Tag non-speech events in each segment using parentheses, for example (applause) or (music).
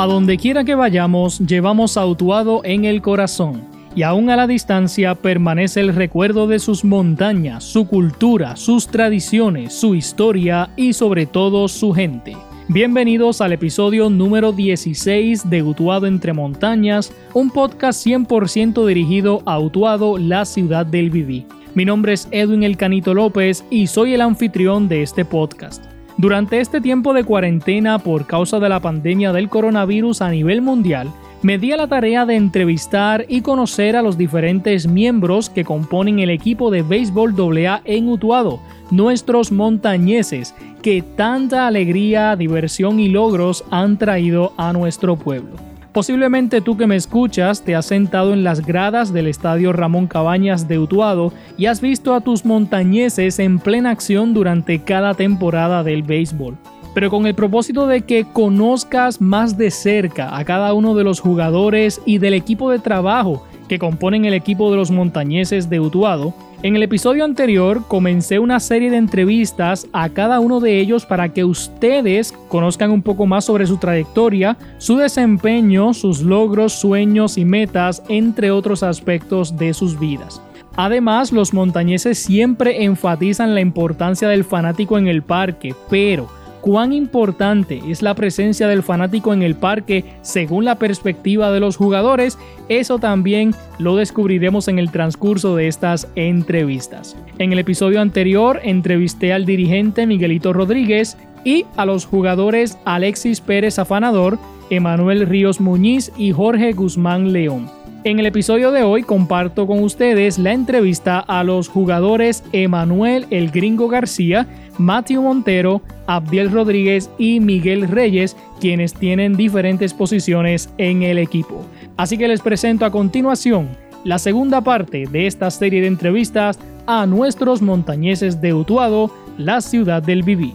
A donde quiera que vayamos, llevamos a Utuado en el corazón, y aún a la distancia permanece el recuerdo de sus montañas, su cultura, sus tradiciones, su historia y sobre todo su gente. Bienvenidos al episodio número 16 de Utuado entre montañas, un podcast 100% dirigido a Utuado, la ciudad del Viví. Mi nombre es Edwin El Canito López y soy el anfitrión de este podcast. Durante este tiempo de cuarentena por causa de la pandemia del coronavirus a nivel mundial, me di a la tarea de entrevistar y conocer a los diferentes miembros que componen el equipo de béisbol AA en Utuado, nuestros montañeses, que tanta alegría, diversión y logros han traído a nuestro pueblo. Posiblemente tú que me escuchas te has sentado en las gradas del Estadio Ramón Cabañas de Utuado y has visto a tus montañeses en plena acción durante cada temporada del béisbol. Pero con el propósito de que conozcas más de cerca a cada uno de los jugadores y del equipo de trabajo que componen el equipo de los montañeses de Utuado, en el episodio anterior comencé una serie de entrevistas a cada uno de ellos para que ustedes conozcan un poco más sobre su trayectoria, su desempeño, sus logros, sueños y metas, entre otros aspectos de sus vidas. Además, los montañeses siempre enfatizan la importancia del fanático en el parque, pero cuán importante es la presencia del fanático en el parque según la perspectiva de los jugadores, eso también lo descubriremos en el transcurso de estas entrevistas. En el episodio anterior entrevisté al dirigente Miguelito Rodríguez y a los jugadores Alexis Pérez Afanador, Emanuel Ríos Muñiz y Jorge Guzmán León. En el episodio de hoy comparto con ustedes la entrevista a los jugadores Emanuel El Gringo García, Matthew Montero, Abdiel Rodríguez y Miguel Reyes, quienes tienen diferentes posiciones en el equipo. Así que les presento a continuación la segunda parte de esta serie de entrevistas a nuestros montañeses de Utuado, la ciudad del Viví.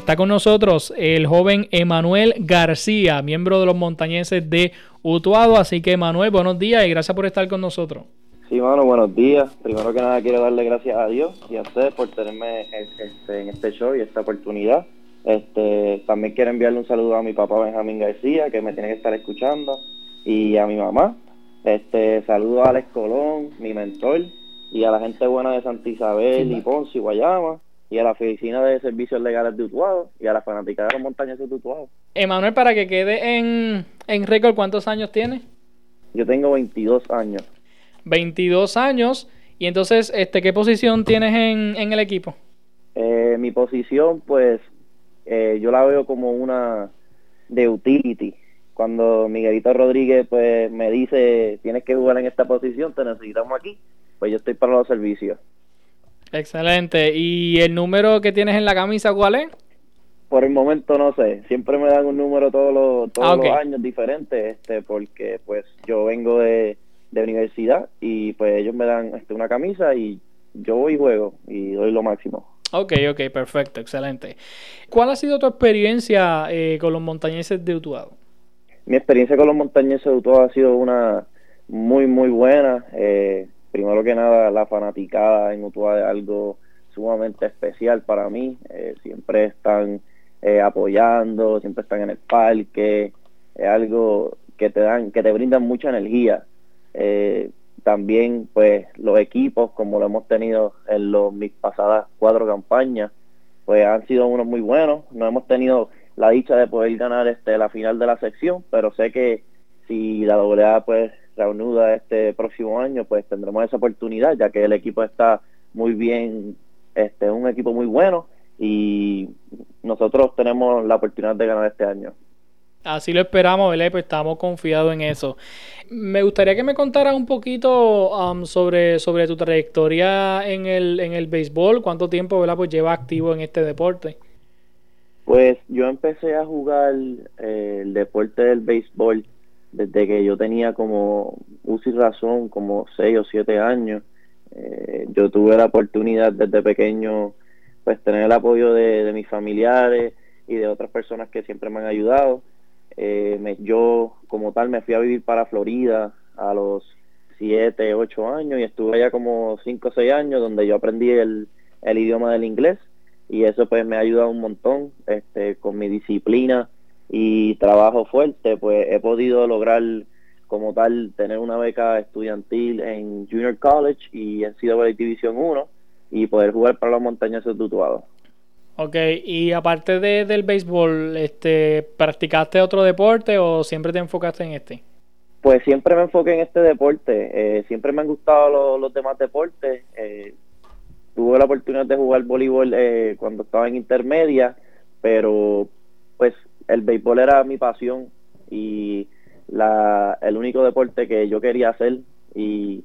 Está con nosotros el joven Emanuel García, miembro de los montañeses de Utuado. Así que, Emanuel, buenos días y gracias por estar con nosotros. Sí, mano, buenos días. Primero que nada quiero darle gracias a Dios y a ustedes por tenerme este, en este show y esta oportunidad. Este, también quiero enviarle un saludo a mi papá Benjamín García, que me tiene que estar escuchando, y a mi mamá. Este, saludo a Alex Colón, mi mentor, y a la gente buena de Santa Isabel y Ponce y Guayama y a la Oficina de Servicios Legales de Utuado y a la fanática de las montañas de Utuado. Emanuel, para que quede en, en récord, ¿cuántos años tiene? Yo tengo 22 años. 22 años. Y entonces, este, ¿qué posición tienes en, en el equipo? Eh, mi posición, pues, eh, yo la veo como una de utility. Cuando Miguelito Rodríguez, pues, me dice, tienes que jugar en esta posición, te necesitamos aquí, pues yo estoy para los servicios. Excelente. ¿Y el número que tienes en la camisa cuál es? Por el momento no sé. Siempre me dan un número todos los, todos ah, los años diferentes, este, porque pues yo vengo de, de universidad y pues ellos me dan este, una camisa y yo voy y juego y doy lo máximo. Ok, ok, perfecto, excelente. ¿Cuál ha sido tu experiencia eh, con los montañeses de Utuado? Mi experiencia con los montañeses de Utuado ha sido una muy, muy buena. Eh, primero que nada, la fanaticada en Utuado es algo sumamente especial para mí. Eh, siempre están eh, apoyando, siempre están en el parque. Es algo que te dan, que te brindan mucha energía. Eh, también, pues, los equipos, como lo hemos tenido en los, mis pasadas cuatro campañas, pues han sido unos muy buenos. No hemos tenido la dicha de poder ganar este la final de la sección, pero sé que si la AA pues reanuda este próximo año, pues tendremos esa oportunidad, ya que el equipo está muy bien, este un equipo muy bueno y nosotros tenemos la oportunidad de ganar este año. Así lo esperamos, ¿verdad? Pues estamos confiados en eso. Me gustaría que me contaras un poquito um, sobre, sobre tu trayectoria en el, en el béisbol, cuánto tiempo, ¿verdad? Pues lleva activo en este deporte. Pues yo empecé a jugar eh, el deporte del béisbol desde que yo tenía como y razón, como seis o siete años. Eh, yo tuve la oportunidad desde pequeño pues tener el apoyo de, mis familiares y de otras personas que siempre me han ayudado. Eh, yo como tal me fui a vivir para Florida a los 7, 8 años y estuve allá como 5 o 6 años donde yo aprendí el, el idioma del inglés y eso pues me ha ayudado un montón este, con mi disciplina y trabajo fuerte, pues he podido lograr como tal tener una beca estudiantil en Junior College y en CWA División 1 y poder jugar para los montañas de Tutuado. Ok, y aparte de, del béisbol, este, ¿practicaste otro deporte o siempre te enfocaste en este? Pues siempre me enfoqué en este deporte, eh, siempre me han gustado los, demás deportes. Eh, tuve la oportunidad de jugar voleibol eh, cuando estaba en intermedia, pero pues el béisbol era mi pasión y la, el único deporte que yo quería hacer y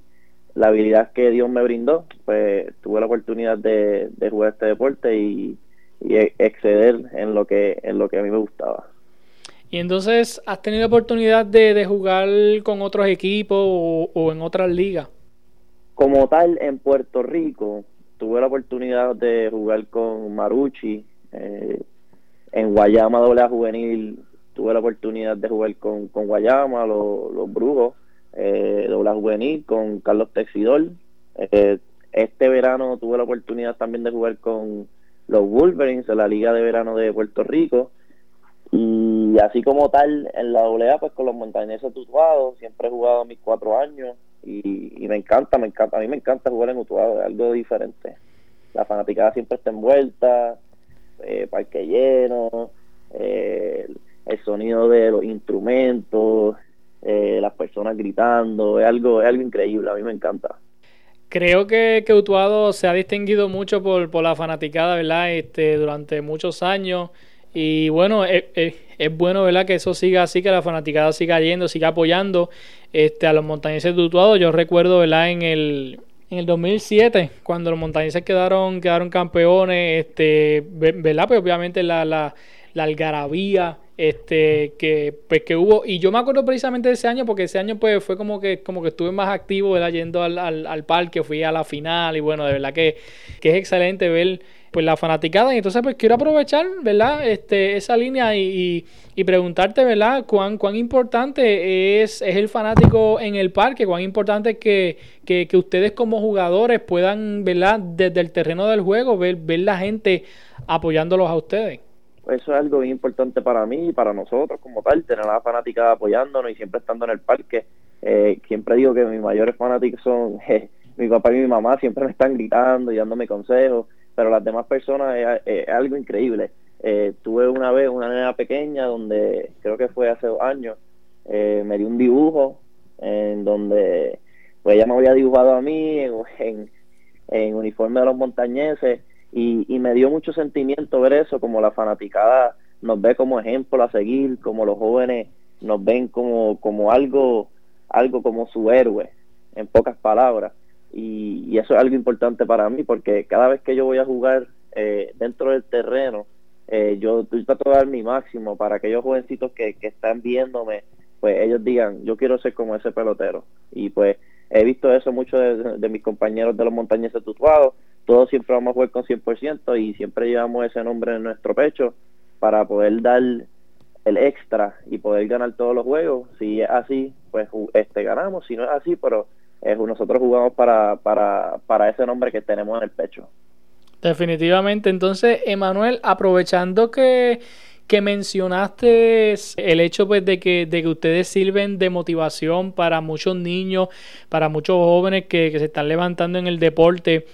la habilidad que Dios me brindó, pues tuve la oportunidad de, jugar este deporte y, exceder en lo que en lo que a mí me gustaba. Y entonces, ¿has tenido oportunidad de, jugar con otros equipos o, en otras ligas? Como tal, en Puerto Rico, tuve la oportunidad de jugar con Maruchi, eh, en Guayama doble juvenil tuve la oportunidad de jugar con, con Guayama, los, Brujos, eh, doble juvenil con Carlos Texidor. Eh, este verano tuve la oportunidad también de jugar con los Wolverines en la Liga de Verano de Puerto Rico. Y así como tal, en la AA, pues con los montañeses Utuado, siempre he jugado mis cuatro años y, y, me encanta, me encanta, a mí me encanta jugar en Utuado, es algo diferente. La fanaticada siempre está envuelta, eh, parque lleno, eh, el sonido de los instrumentos, eh, las personas gritando, es algo, es algo increíble, a mí me encanta. Creo que, que Utuado se ha distinguido mucho por, por la fanaticada, ¿verdad? Este, durante muchos años. Y bueno, es, es, bueno, ¿verdad? Que eso siga así, que la fanaticada siga yendo, siga apoyando este, a los montañeses de Utuado. Yo recuerdo, ¿verdad? En el, en el 2007, cuando los montañeses quedaron, quedaron campeones, este, ¿verdad? Pues obviamente la, la, la algarabía este que pues que hubo y yo me acuerdo precisamente de ese año porque ese año pues fue como que como que estuve más activo ¿verdad? yendo al, al, al parque fui a la final y bueno de verdad que, que es excelente ver pues la fanaticada. Y entonces pues quiero aprovechar verdad este esa línea y, y, preguntarte verdad cuán cuán importante es, es el fanático en el parque cuán importante es que, que, que ustedes como jugadores puedan verdad desde el terreno del juego ver ver la gente apoyándolos a ustedes. Eso es algo importante para mí y para nosotros como tal, tener a la fanática apoyándonos y siempre estando en el parque. Eh, siempre digo que mis mayores fanáticos son (laughs) mi papá y mi mamá, siempre me están gritando y dándome consejos, pero las demás personas es, algo increíble. Eh, tuve una vez una nena pequeña donde creo que fue hace dos años, eh, me dio un dibujo en donde pues ella me había dibujado a mí en, uniforme de los montañeses y, me dio mucho sentimiento ver eso, como la fanaticada nos ve como ejemplo a seguir, como los jóvenes nos ven como, como algo, algo como su héroe, en pocas palabras. Y, eso es algo importante para mí, porque cada vez que yo voy a jugar eh, dentro del terreno, eh, yo, trato de dar mi máximo para aquellos jovencitos que, que están viéndome, pues ellos digan, yo quiero ser como ese pelotero. Y pues he visto eso mucho de, mis compañeros de los montañeses tutuados, todos siempre vamos a jugar con 100% y siempre llevamos ese nombre en nuestro pecho para poder dar el extra y poder ganar todos los juegos. Si es así, pues este ganamos, si no es así, pero nosotros jugamos para, para, para ese nombre que tenemos en el pecho. Definitivamente. Entonces, Emanuel, aprovechando que, que mencionaste el hecho pues, de, que, de que ustedes sirven de motivación para muchos niños, para muchos jóvenes que, que se están levantando en el deporte,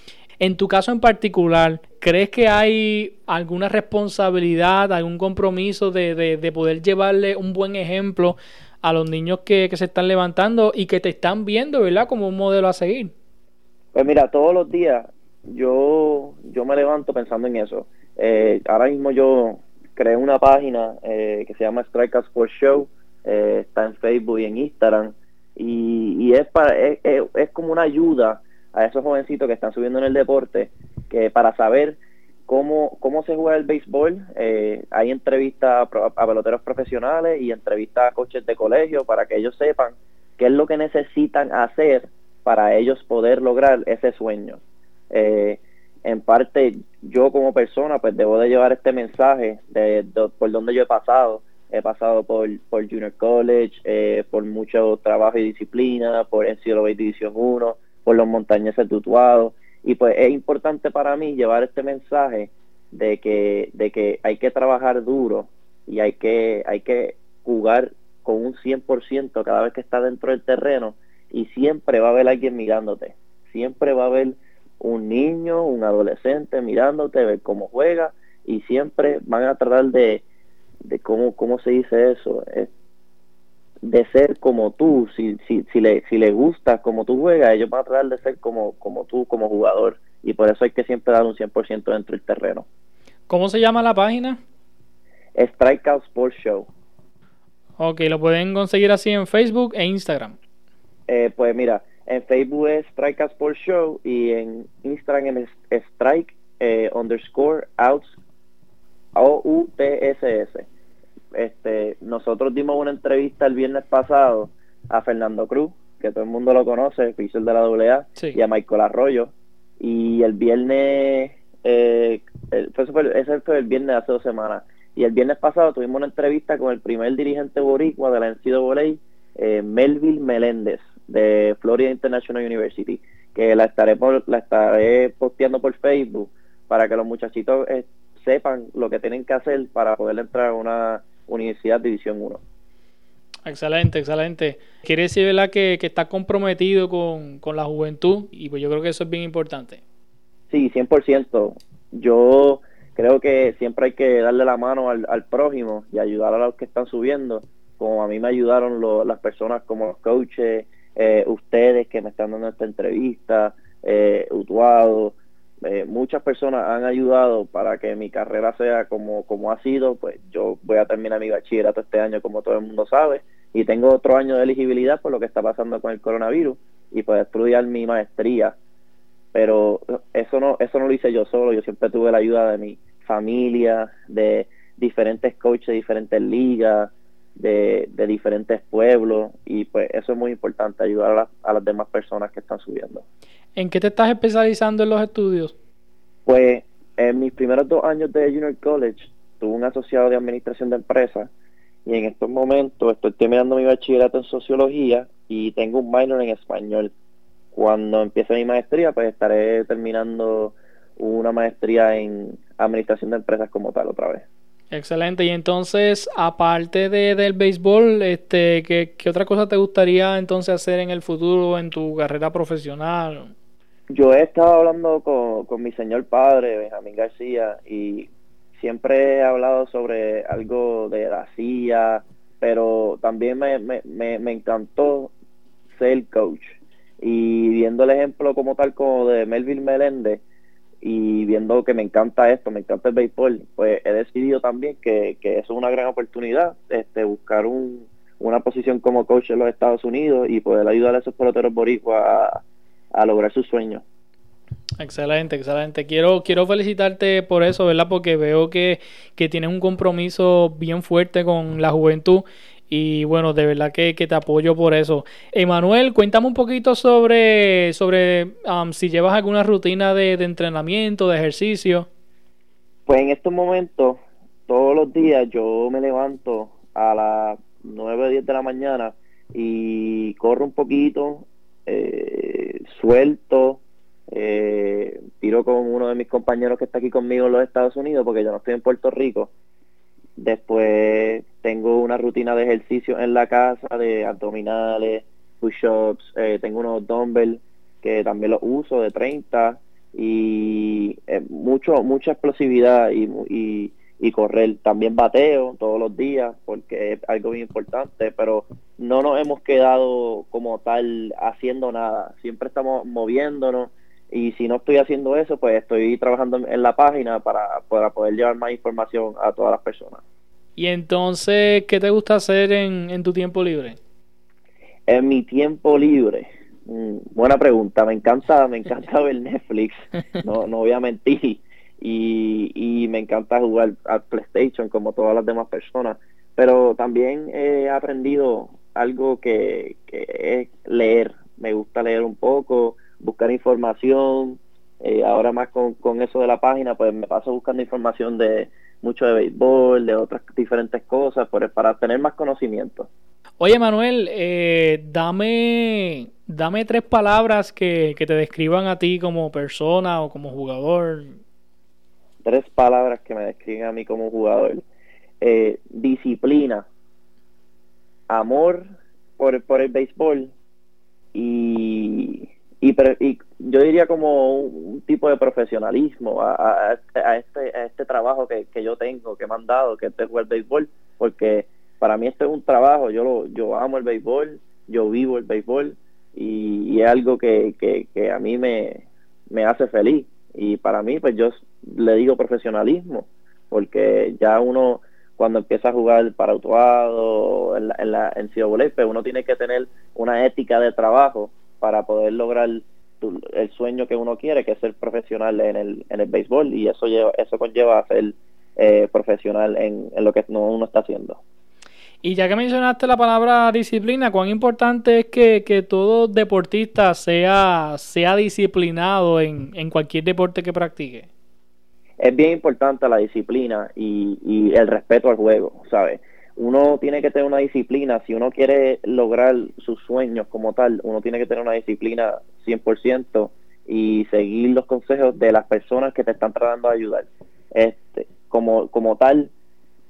en tu caso en particular, ¿crees que hay alguna responsabilidad, algún compromiso de, poder llevarle un buen ejemplo a los niños que, se están levantando y que te están viendo, ¿verdad? Como un modelo a seguir. Pues mira, todos los días yo, yo me levanto pensando en eso. Eh, ahora mismo yo creé una página eh, que se llama Strike Sports Show, eh, está en Facebook y en Instagram, y, es, para, es, es como una ayuda a esos jovencitos que están subiendo en el deporte, que para saber cómo, cómo se juega el béisbol, eh, hay entrevistas a, peloteros profesionales y entrevistas a coches de colegio para que ellos sepan qué es lo que necesitan hacer para ellos poder lograr ese sueño. Eh, en parte yo como persona pues debo de llevar este mensaje por donde yo he pasado he pasado por, por Junior College, eh, por mucho trabajo y disciplina, por NCAA División 1, por los montañeses tutuados. Y pues es importante para mí llevar este mensaje de que, de que hay que trabajar duro y hay que, hay que jugar con un 100% cada vez que está dentro del terreno y siempre va a haber alguien mirándote. Siempre va a haber un niño, un adolescente mirándote, ver cómo juega y siempre van a tratar de, de cómo, cómo se dice eso, de ser como tú, si, si, si, le, si le gusta como tú juegas, ellos van a tratar de ser como, como tú como jugador y por eso hay que siempre dar un 100% dentro del terreno. ¿Cómo se llama la página? Strikeout Sports Show. Ok, lo pueden conseguir así en Facebook e Instagram. Eh, pues mira, en Facebook es Strikeout Sports Show y en Instagram es Strike eh, underscore outs O-U-T-S-S. Este, nosotros dimos una entrevista el viernes pasado a Fernando Cruz, que todo el mundo lo conoce, oficial de la AA, y a Michael Arroyo. Y el viernes, eh, ese fue el viernes de hace dos semanas. Y el viernes pasado tuvimos una entrevista con el primer dirigente boricua de la NCAA, eh, Melville Meléndez, de Florida International University, que la estaré, la estaré posteando por Facebook para que los muchachitos eh, sepan lo que tienen que hacer para poder entrar a una universidad División 1. Excelente, excelente. Quiere decir, ¿verdad?, que, que está comprometido con, con la juventud y pues yo creo que eso es bien importante. Sí, 100%. Yo creo que siempre hay que darle la mano al, al prójimo y ayudar a los que están subiendo, como a mí me ayudaron las personas como los coaches, eh, ustedes que me están dando esta entrevista, eh, Utuado, eh, muchas personas han ayudado para que mi carrera sea como, como ha sido, pues yo voy a terminar mi bachillerato este año como todo el mundo sabe y tengo otro año de elegibilidad por lo que está pasando con el coronavirus y pues estudiar mi maestría. Pero eso no eso no lo hice yo solo yo siempre tuve la ayuda de mi familia de diferentes coaches de diferentes ligas de, de diferentes pueblos y pues eso es muy importante ayudar a, las demás personas que están subiendo ¿en qué te estás especializando en los estudios? pues en mis primeros dos años de Junior College tuve un asociado de administración de empresas y en estos momentos estoy terminando mi bachillerato en sociología y tengo un minor en español cuando empiece mi maestría, pues estaré terminando una maestría en administración de empresas como tal otra vez. Excelente. Y entonces, aparte de, del béisbol, este, ¿qué, ¿qué, otra cosa te gustaría entonces hacer en el futuro en tu carrera profesional? Yo he estado hablando con, con mi señor padre, Benjamín García, y siempre he hablado sobre algo de la CIA, pero también me, me, me, me encantó ser coach. Y viendo el ejemplo como tal como de Melville Meléndez y viendo que me encanta esto, me encanta el béisbol, pues he decidido también que, que eso es una gran oportunidad, este buscar un, una posición como coach en los Estados Unidos y poder ayudar a esos peloteros boricuas a, a lograr sus sueños. Excelente, excelente. Quiero, quiero felicitarte por eso, ¿verdad? Porque veo que, que tienes un compromiso bien fuerte con la juventud y bueno, de verdad que, te apoyo por eso. Emanuel, cuéntame un poquito sobre, sobre um, si llevas alguna rutina de, entrenamiento, de ejercicio. Pues en estos momentos, todos los días yo me levanto a las 9 o 10 de la mañana y corro un poquito, eh, suelto, eh, tiro con uno de mis compañeros que está aquí conmigo en los Estados Unidos, porque yo no estoy en Puerto Rico Después tengo una rutina de ejercicio en la casa de abdominales, push-ups, eh, tengo unos dumbbells que también los uso de 30 y eh, mucho mucha explosividad y, y, y, correr. También bateo todos los días porque es algo bien importante, pero no nos hemos quedado como tal haciendo nada. Siempre estamos moviéndonos y si no estoy haciendo eso, pues estoy trabajando en la página para, para poder llevar más información a todas las personas. Y entonces, ¿qué te gusta hacer en, en tu tiempo libre? En mi tiempo libre, mm, buena pregunta. Me encanta, me encanta ver Netflix. No, no voy a mentir. Y, y me encanta jugar a PlayStation como todas las demás personas. Pero también he aprendido algo que, que es leer. Me gusta leer un poco buscar información. Eh, ahora más con, con eso de la página, pues me paso buscando información de, mucho de béisbol, de otras diferentes cosas, para tener más conocimiento. Oye, Manuel, eh, dame, dame tres palabras que, que te describan a ti como persona o como jugador. Tres palabras que me describen a mí como jugador. Eh, disciplina, amor por, por el béisbol y, y, yo diría como un, tipo de profesionalismo a, a, este, este trabajo que, que yo tengo, que me han dado, que es el béisbol, porque para mí esto es un trabajo, yo lo, yo amo el béisbol, yo vivo el béisbol y, es algo que, que, a mí me, me hace feliz. Y para mí pues yo le digo profesionalismo porque ya uno cuando empieza a jugar para autuado en la, en, la, en pues uno tiene que tener una ética de trabajo para poder lograr el sueño que uno quiere que es ser profesional en el, en el béisbol y eso lleva, eso conlleva a ser eh, profesional en, lo que uno está haciendo. Y ya que mencionaste la palabra disciplina, cuán importante es que, que todo deportista sea, sea disciplinado en, en, cualquier deporte que practique. Es bien importante la disciplina y, el respeto al juego, ¿sabes? Uno tiene que tener una disciplina, si uno quiere lograr sus sueños como tal, uno tiene que tener una disciplina 100% y seguir los consejos de las personas que te están tratando de ayudar. Este, como, como tal,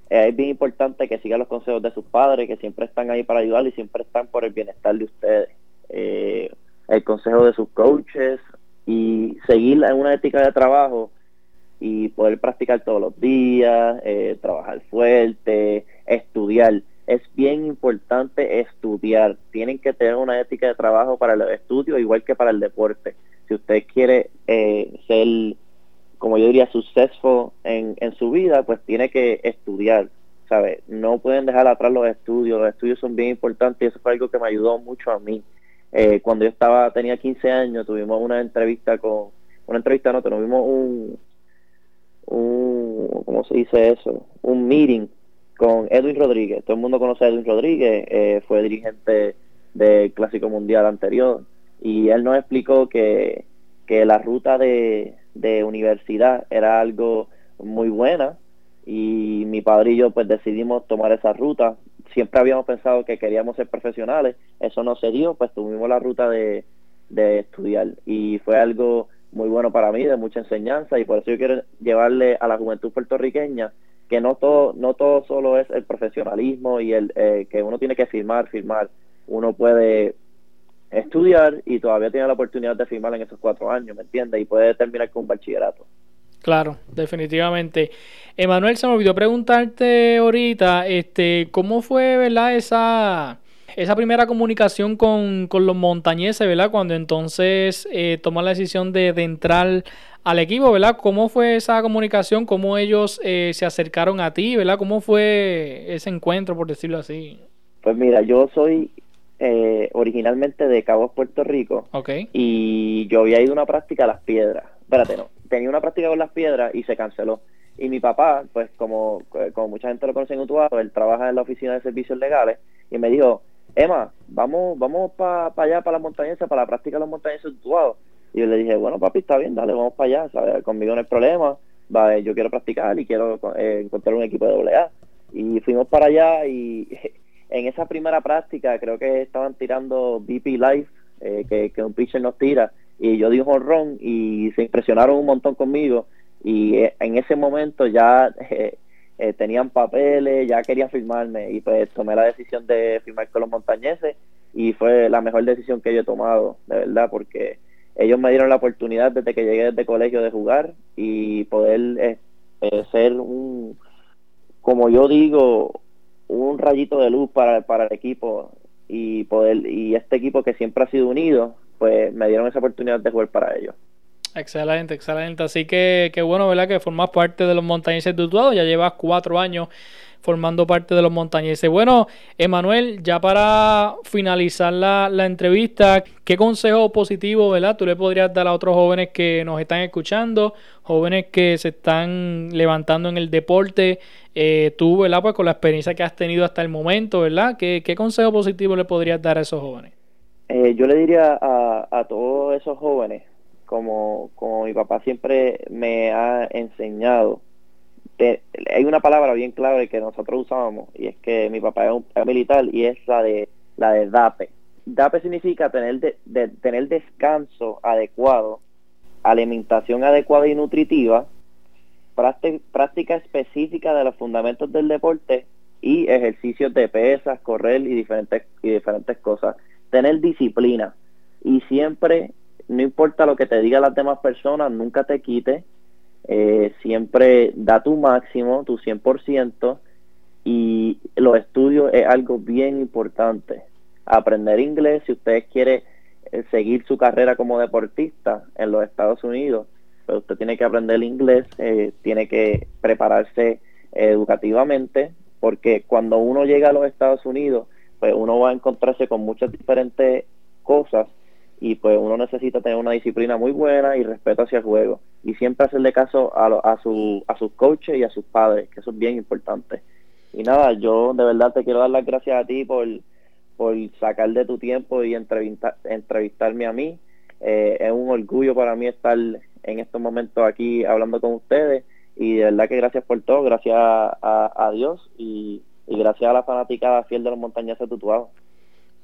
es bien importante que sigan los consejos de sus padres, que siempre están ahí para ayudar y siempre están por el bienestar de ustedes. Eh, el consejo de sus coaches y seguir en una ética de trabajo y poder practicar todos los días, eh, trabajar fuerte, estudiar. Es bien importante estudiar. Tienen que tener una ética de trabajo para el estudio igual que para el deporte. Si usted quiere ser como yo diría, successful en, en su vida, pues tiene que estudiar, ¿sabes? No pueden dejar atrás los estudios, los estudios son bien importantes y eso fue algo que me ayudó mucho a mí. Eh, cuando yo estaba, tenía 15 años, tuvimos una entrevista con, una entrevista no, tuvimos un, un, ¿cómo se dice eso? Un meeting con Edwin Rodríguez. Todo el mundo conoce a Edwin Rodríguez, eh, fue dirigente del Clásico Mundial anterior y él nos explicó que, que la ruta de, de universidad era algo muy buena y mi padre y yo pues decidimos tomar esa ruta. Siempre habíamos pensado que queríamos ser profesionales, eso no se dio, pues tuvimos la ruta de, de estudiar y fue algo muy bueno para mí, de mucha enseñanza y por eso yo quiero llevarle a la juventud puertorriqueña que no todo, no todo solo es el profesionalismo y el eh, que uno tiene que firmar, firmar. Uno puede estudiar y todavía tiene la oportunidad de firmar en esos cuatro años, ¿me entiendes? Y puede terminar con un bachillerato. Claro, definitivamente. Emanuel, se me olvidó preguntarte ahorita, este, ¿cómo fue, verdad, esa, esa primera comunicación con, los montañeses, verdad? Cuando entonces eh, la decisión de, entrar al equipo, ¿verdad? ¿Cómo fue esa comunicación? ¿Cómo ellos eh, se acercaron a ti, ¿verdad? ¿Cómo fue ese encuentro, por decirlo así? Pues mira, yo soy eh, originalmente de Cabo Puerto Rico. Y yo había ido a una práctica a las piedras. Espérate, no. Tenía una práctica con las piedras y se canceló. Y mi papá, pues como, como mucha gente lo conoce en Utuado, él trabaja en la oficina de servicios legales y me dijo, Emma, vamos vamos para allá, para las montañas, para la práctica de las montañas de Utuado. Y yo le dije, bueno, papi, está bien, dale, vamos para allá, ¿sabes? Conmigo no hay problema, yo quiero practicar y quiero eh, encontrar un equipo de AA. Y fuimos para allá y (laughs) en esa primera práctica creo que estaban tirando BP Live, eh, que, un pitcher nos tira, y yo di un honrón y se impresionaron un montón conmigo y eh, en ese momento ya (laughs) eh, tenían papeles, ya querían firmarme y pues tomé la decisión de firmar con los montañeses y fue la mejor decisión que yo he tomado, de verdad, porque ellos me dieron la oportunidad desde que llegué desde colegio de jugar y poder ser un, como yo digo, un rayito de luz para, para el equipo y poder y este equipo que siempre ha sido unido, pues me dieron esa oportunidad de jugar para ellos. Excelente, excelente. Así que qué bueno, ¿verdad? Que formas parte de los montañeses de Utuado. Ya llevas cuatro años formando parte de los montañeses. Bueno, Emanuel, ya para finalizar la, la, entrevista, ¿qué consejo positivo, verdad, tú le podrías dar a otros jóvenes que nos están escuchando, jóvenes que se están levantando en el deporte? Eh, tú, ¿verdad? Pues con la experiencia que has tenido hasta el momento, ¿verdad? ¿Qué, qué consejo positivo le podrías dar a esos jóvenes? Eh, yo le diría a, a todos esos jóvenes, como, como mi papá siempre me ha enseñado, hay una palabra bien clave que nosotros usábamos y es que mi papá es, un, militar y es la de la de DAPE. DAPE significa tener de, tener descanso adecuado, alimentación adecuada y nutritiva, práctica específica de los fundamentos del deporte y ejercicios de pesas, correr y diferentes y diferentes cosas. Tener disciplina y siempre no importa lo que te digan las demás personas, nunca te quites eh, siempre da tu máximo, tu 100%, y los estudios es algo bien importante. Aprender inglés, si usted quiere eh, seguir su carrera como deportista en los Estados Unidos, pues usted tiene que aprender inglés, eh, tiene que prepararse educativamente, porque cuando uno llega a los Estados Unidos, pues uno va a encontrarse con muchas diferentes cosas y pues uno necesita tener una disciplina muy buena y respeto hacia el juego y siempre hacerle caso a, su, a sus coaches y a sus padres, que eso es bien importante. Y nada, yo de verdad te quiero dar las gracias a ti por, por sacar de tu tiempo y entrevistar, entrevistarme a mí. Eh, es un orgullo para mí estar en estos momentos aquí hablando con ustedes y de verdad que gracias por todo, gracias a, a, Dios y, y, gracias a la fanaticada fiel de los montañeses de Tutuado.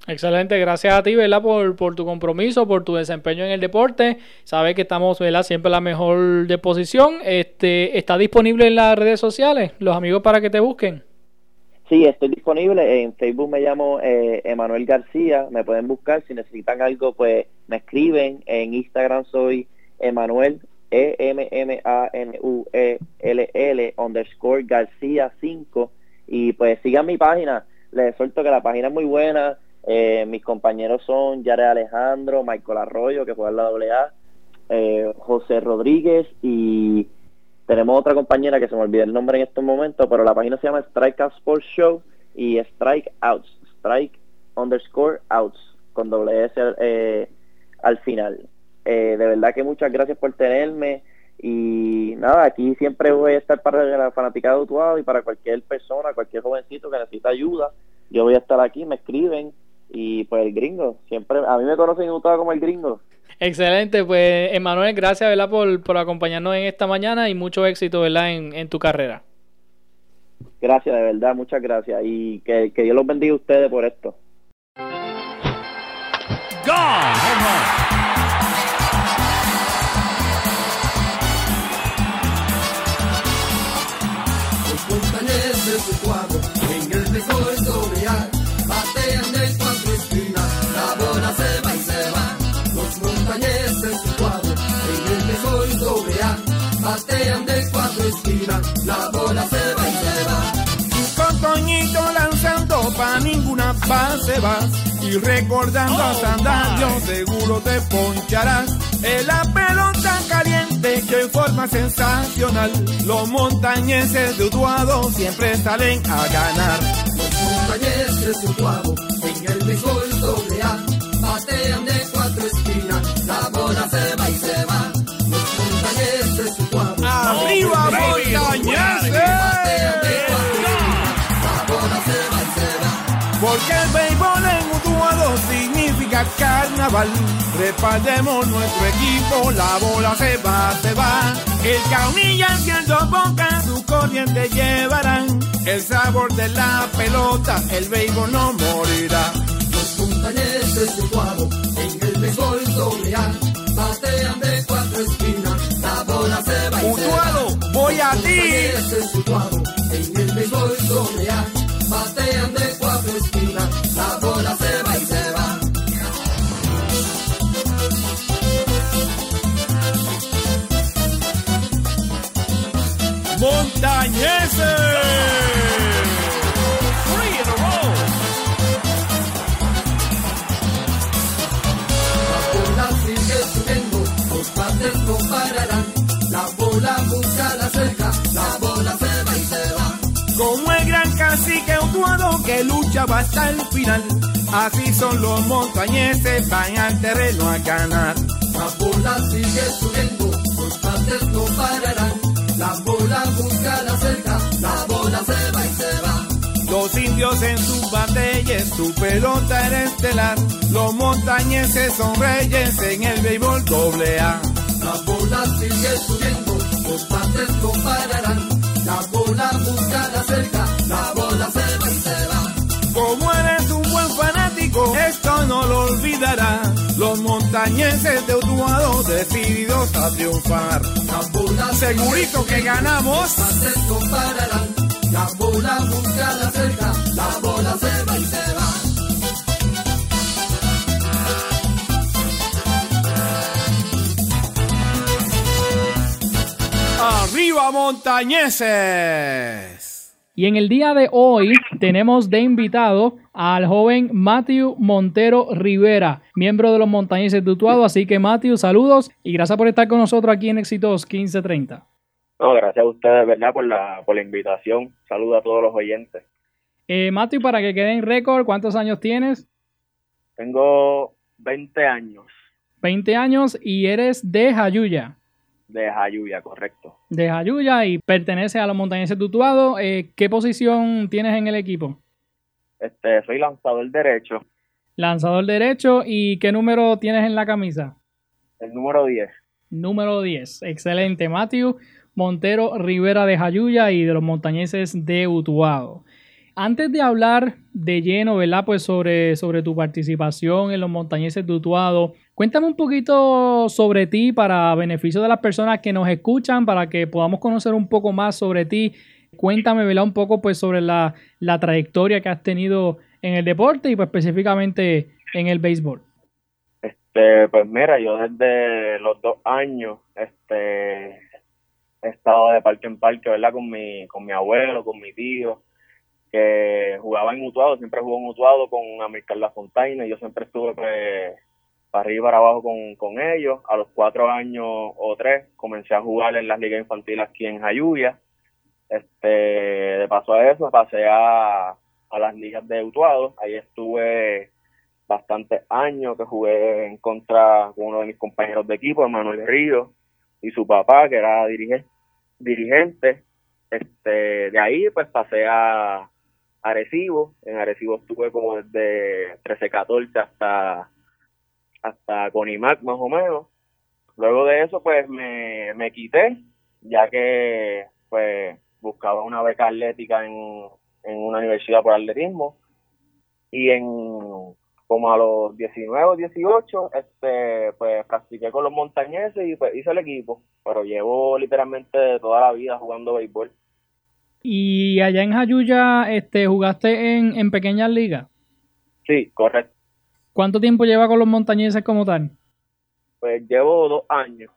Excelente, gracias a ti, ¿verdad? Por, por, tu compromiso, por tu desempeño en el deporte. Sabes que estamos, ¿verdad? Siempre la mejor disposición. Este, ¿Está disponible en las redes sociales? Los amigos para que te busquen. Sí, estoy disponible. En Facebook me llamo eh, Emanuel García. Me pueden buscar. Si necesitan algo, pues me escriben. En Instagram soy Emanuel, E-M-M-A-N-U-E-L-L, underscore García 5. Y pues sigan mi página. Les suelto que la página es muy buena eh, mis compañeros son Yare Alejandro, Michael Arroyo, que juega en la AA, eh, José Rodríguez y tenemos otra compañera que se me olvidó el nombre en estos momentos, pero la página se llama Strike Out Sports Show y Strike Outs, Strike underscore Outs, con doble S eh, al final. de verdad que muchas gracias por tenerme y nada, aquí siempre voy a estar para la fanática de Utuado y para cualquier persona, cualquier jovencito que necesita ayuda, yo voy a estar aquí, me escriben y pues el gringo, siempre, a mí me conocen todo como el gringo. Excelente, pues Emanuel, gracias ¿verdad? Por, por acompañarnos en esta mañana y mucho éxito ¿verdad? En, en tu carrera. Gracias, de verdad, muchas gracias y que, que Dios los bendiga a ustedes por esto. batean esquinas, la bola se va y se va. Con Toñito lanzando pa' ninguna base vas y recordando a oh, Sandalio seguro te poncharás. En la pelota caliente que en forma sensacional los montañeses de Utuado siempre salen a ganar. Los montañeses de Utuado en el béisbol doble A batean de cuatro esquinas, la bola se va y se va. Porque el béisbol en Utuado significa carnaval. Respaldemos nuestro equipo, la bola se va, se va. El caunilla haciendo boca, su corriente llevarán. El sabor de la pelota, el béisbol no morirá. Los montañeses de Utuado en el béisbol doble A, batean de cuatro esquinas, la bola se va. Utuado, voy a ti. En el béisbol batean de cuatro esquinas, la bola se va. Gran cacique Utuado que lucha hasta el final. Así son los montañeses, van al terreno a ganar. La bola sigue subiendo, los pates no pararán. La bola busca la cerca, la bola se va y se va. Los indios en sus batallas, su pelota era estelar. Los montañeses son reyes en el béisbol doble A. La bola sigue subiendo, los pates no pararán. la bola busca la cerca, montañeses de Utuado decididos a triunfar. Segurito que ganamos. La bola busca la cerca, la bola se va y se va. ¡Arriba montañeses! Y en el día de hoy tenemos de invitado al joven Matthew Montero Rivera, miembro de los Montañeses de Utuado. Así que Matthew, saludos y gracias por estar con nosotros aquí en Éxitos 1530. No, gracias a ustedes, ¿verdad? Por la, por la invitación. Saludos a todos los oyentes. Eh, Matthew, para que quede en récord, ¿cuántos años tienes? Tengo 20 años. 20 años y eres de Jayuya. De Jayuya, correcto. De Jayuya y pertenece a los montañeses Tutuado. Eh, ¿Qué posición tienes en el equipo? Este, soy lanzador derecho. Lanzador derecho y ¿qué número tienes en la camisa? El número 10. Número 10. Excelente, Matthew Montero Rivera de Jayuya y de los montañeses de Utuado. Antes de hablar de lleno, ¿verdad? Pues sobre, sobre tu participación en los montañeses de Utuado, Cuéntame un poquito sobre ti para beneficio de las personas que nos escuchan, para que podamos conocer un poco más sobre ti. Cuéntame, ¿verdad? Un poco pues sobre la, trayectoria que has tenido en el deporte y pues específicamente en el béisbol. Este, pues mira, yo desde los dos años, este, he estado de parque en parque, ¿verdad? Con mi, con mi abuelo, con mi tío, que jugaba en Utuado, siempre jugó en Utuado con Amílcar La Fontaine, y yo siempre estuve pues, para arriba y para abajo con, con ellos. A los cuatro años o tres comencé a jugar en las ligas infantiles aquí en Jayuya. Este, de paso a eso pasé a, a las ligas de Utuado. Ahí estuve bastantes años que jugué en contra con uno de mis compañeros de equipo, Manuel Río, y su papá, que era dirigente. dirigente. Este, de ahí pues pasé a Arecibo. En Arecibo estuve como desde 13-14 hasta hasta Conimac más o menos. Luego de eso pues me, me quité, ya que pues buscaba una beca atlética en, en una universidad por atletismo. Y en como a los 19 o 18 este pues practiqué con los montañeses y pues hice el equipo. Pero llevo literalmente toda la vida jugando béisbol. Y allá en Jayuya este jugaste en, en pequeñas ligas sí correcto ¿Cuánto tiempo lleva con los montañeses como tal? Pues llevo dos años.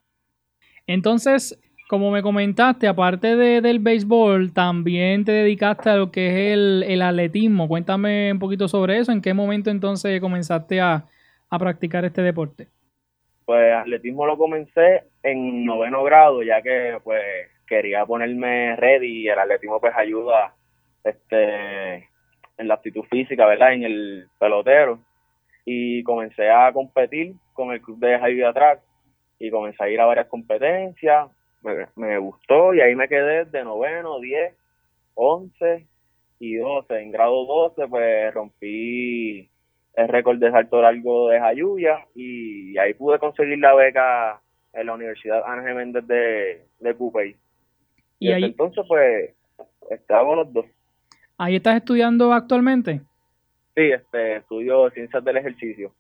Entonces, como me comentaste, aparte de, del béisbol, también te dedicaste a lo que es el, atletismo. Cuéntame un poquito sobre eso. ¿En qué momento entonces comenzaste a, a practicar este deporte? Pues atletismo lo comencé en noveno grado, ya que pues quería ponerme ready y el atletismo pues ayuda este en la actitud física, ¿verdad? En el pelotero y comencé a competir con el club de Jaivia Track y comencé a ir a varias competencias, me, gustó y ahí me quedé de noveno, 10, 11 y 12. En grado 12 pues rompí el récord de salto largo de Jayuya y ahí pude conseguir la beca en la Universidad Ángel Méndez de, de Cupey. Y, entonces pues estábamos los dos. ¿Ahí estás estudiando actualmente? Sí, este, estudio ciencias del ejercicio.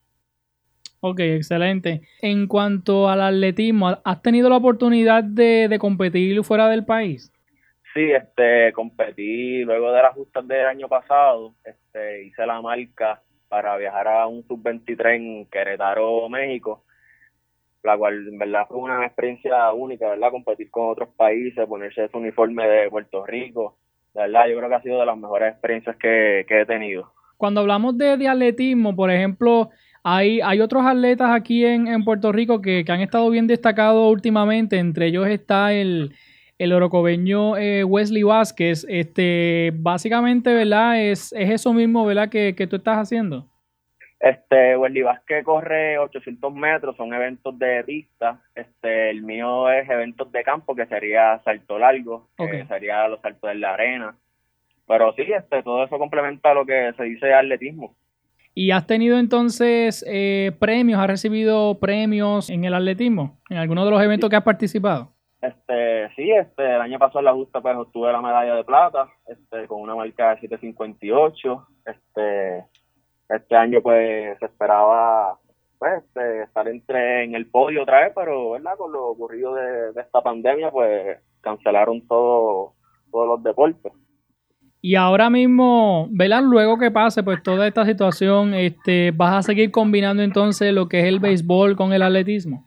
Ok, excelente. En cuanto al atletismo, ¿has tenido la oportunidad de, competir fuera del país? Sí, este, competí luego de las justas del año pasado, este, hice la marca para viajar a un sub-23 en Querétaro, México, la cual en verdad fue una experiencia única, ¿verdad? Competir con otros países, ponerse ese uniforme de Puerto Rico, de verdad, yo creo que ha sido de las mejores experiencias que he tenido cuando hablamos de, atletismo, por ejemplo, hay, hay otros atletas aquí en, Puerto Rico que, han estado bien destacados últimamente. Entre ellos está el, el orocobeño eh, Wesley Vázquez. Este, básicamente, ¿verdad? Es, es eso mismo, ¿verdad? Que, que tú estás haciendo. Este, Wesley Vázquez corre 800 metros, son eventos de pista. Este, el mío es eventos de campo, que sería salto largo, que sería los saltos en la arena. Pero sí, este, todo eso complementa lo que se dice atletismo. ¿Y has tenido entonces eh, premios, has recibido premios en el atletismo, en alguno de los eventos que has participado? Este, sí, este, el año pasado en la justa pues obtuve la medalla de plata, este, con una marca de 758. Este, este año pues se esperaba pues este, estar entre en el podio otra vez, pero verdad con lo ocurrido de, esta pandemia pues cancelaron todo, todos los deportes. Y ahora mismo, ¿verdad? Luego que pase pues toda esta situación, este, ¿vas a seguir combinando entonces lo que es el béisbol con el atletismo?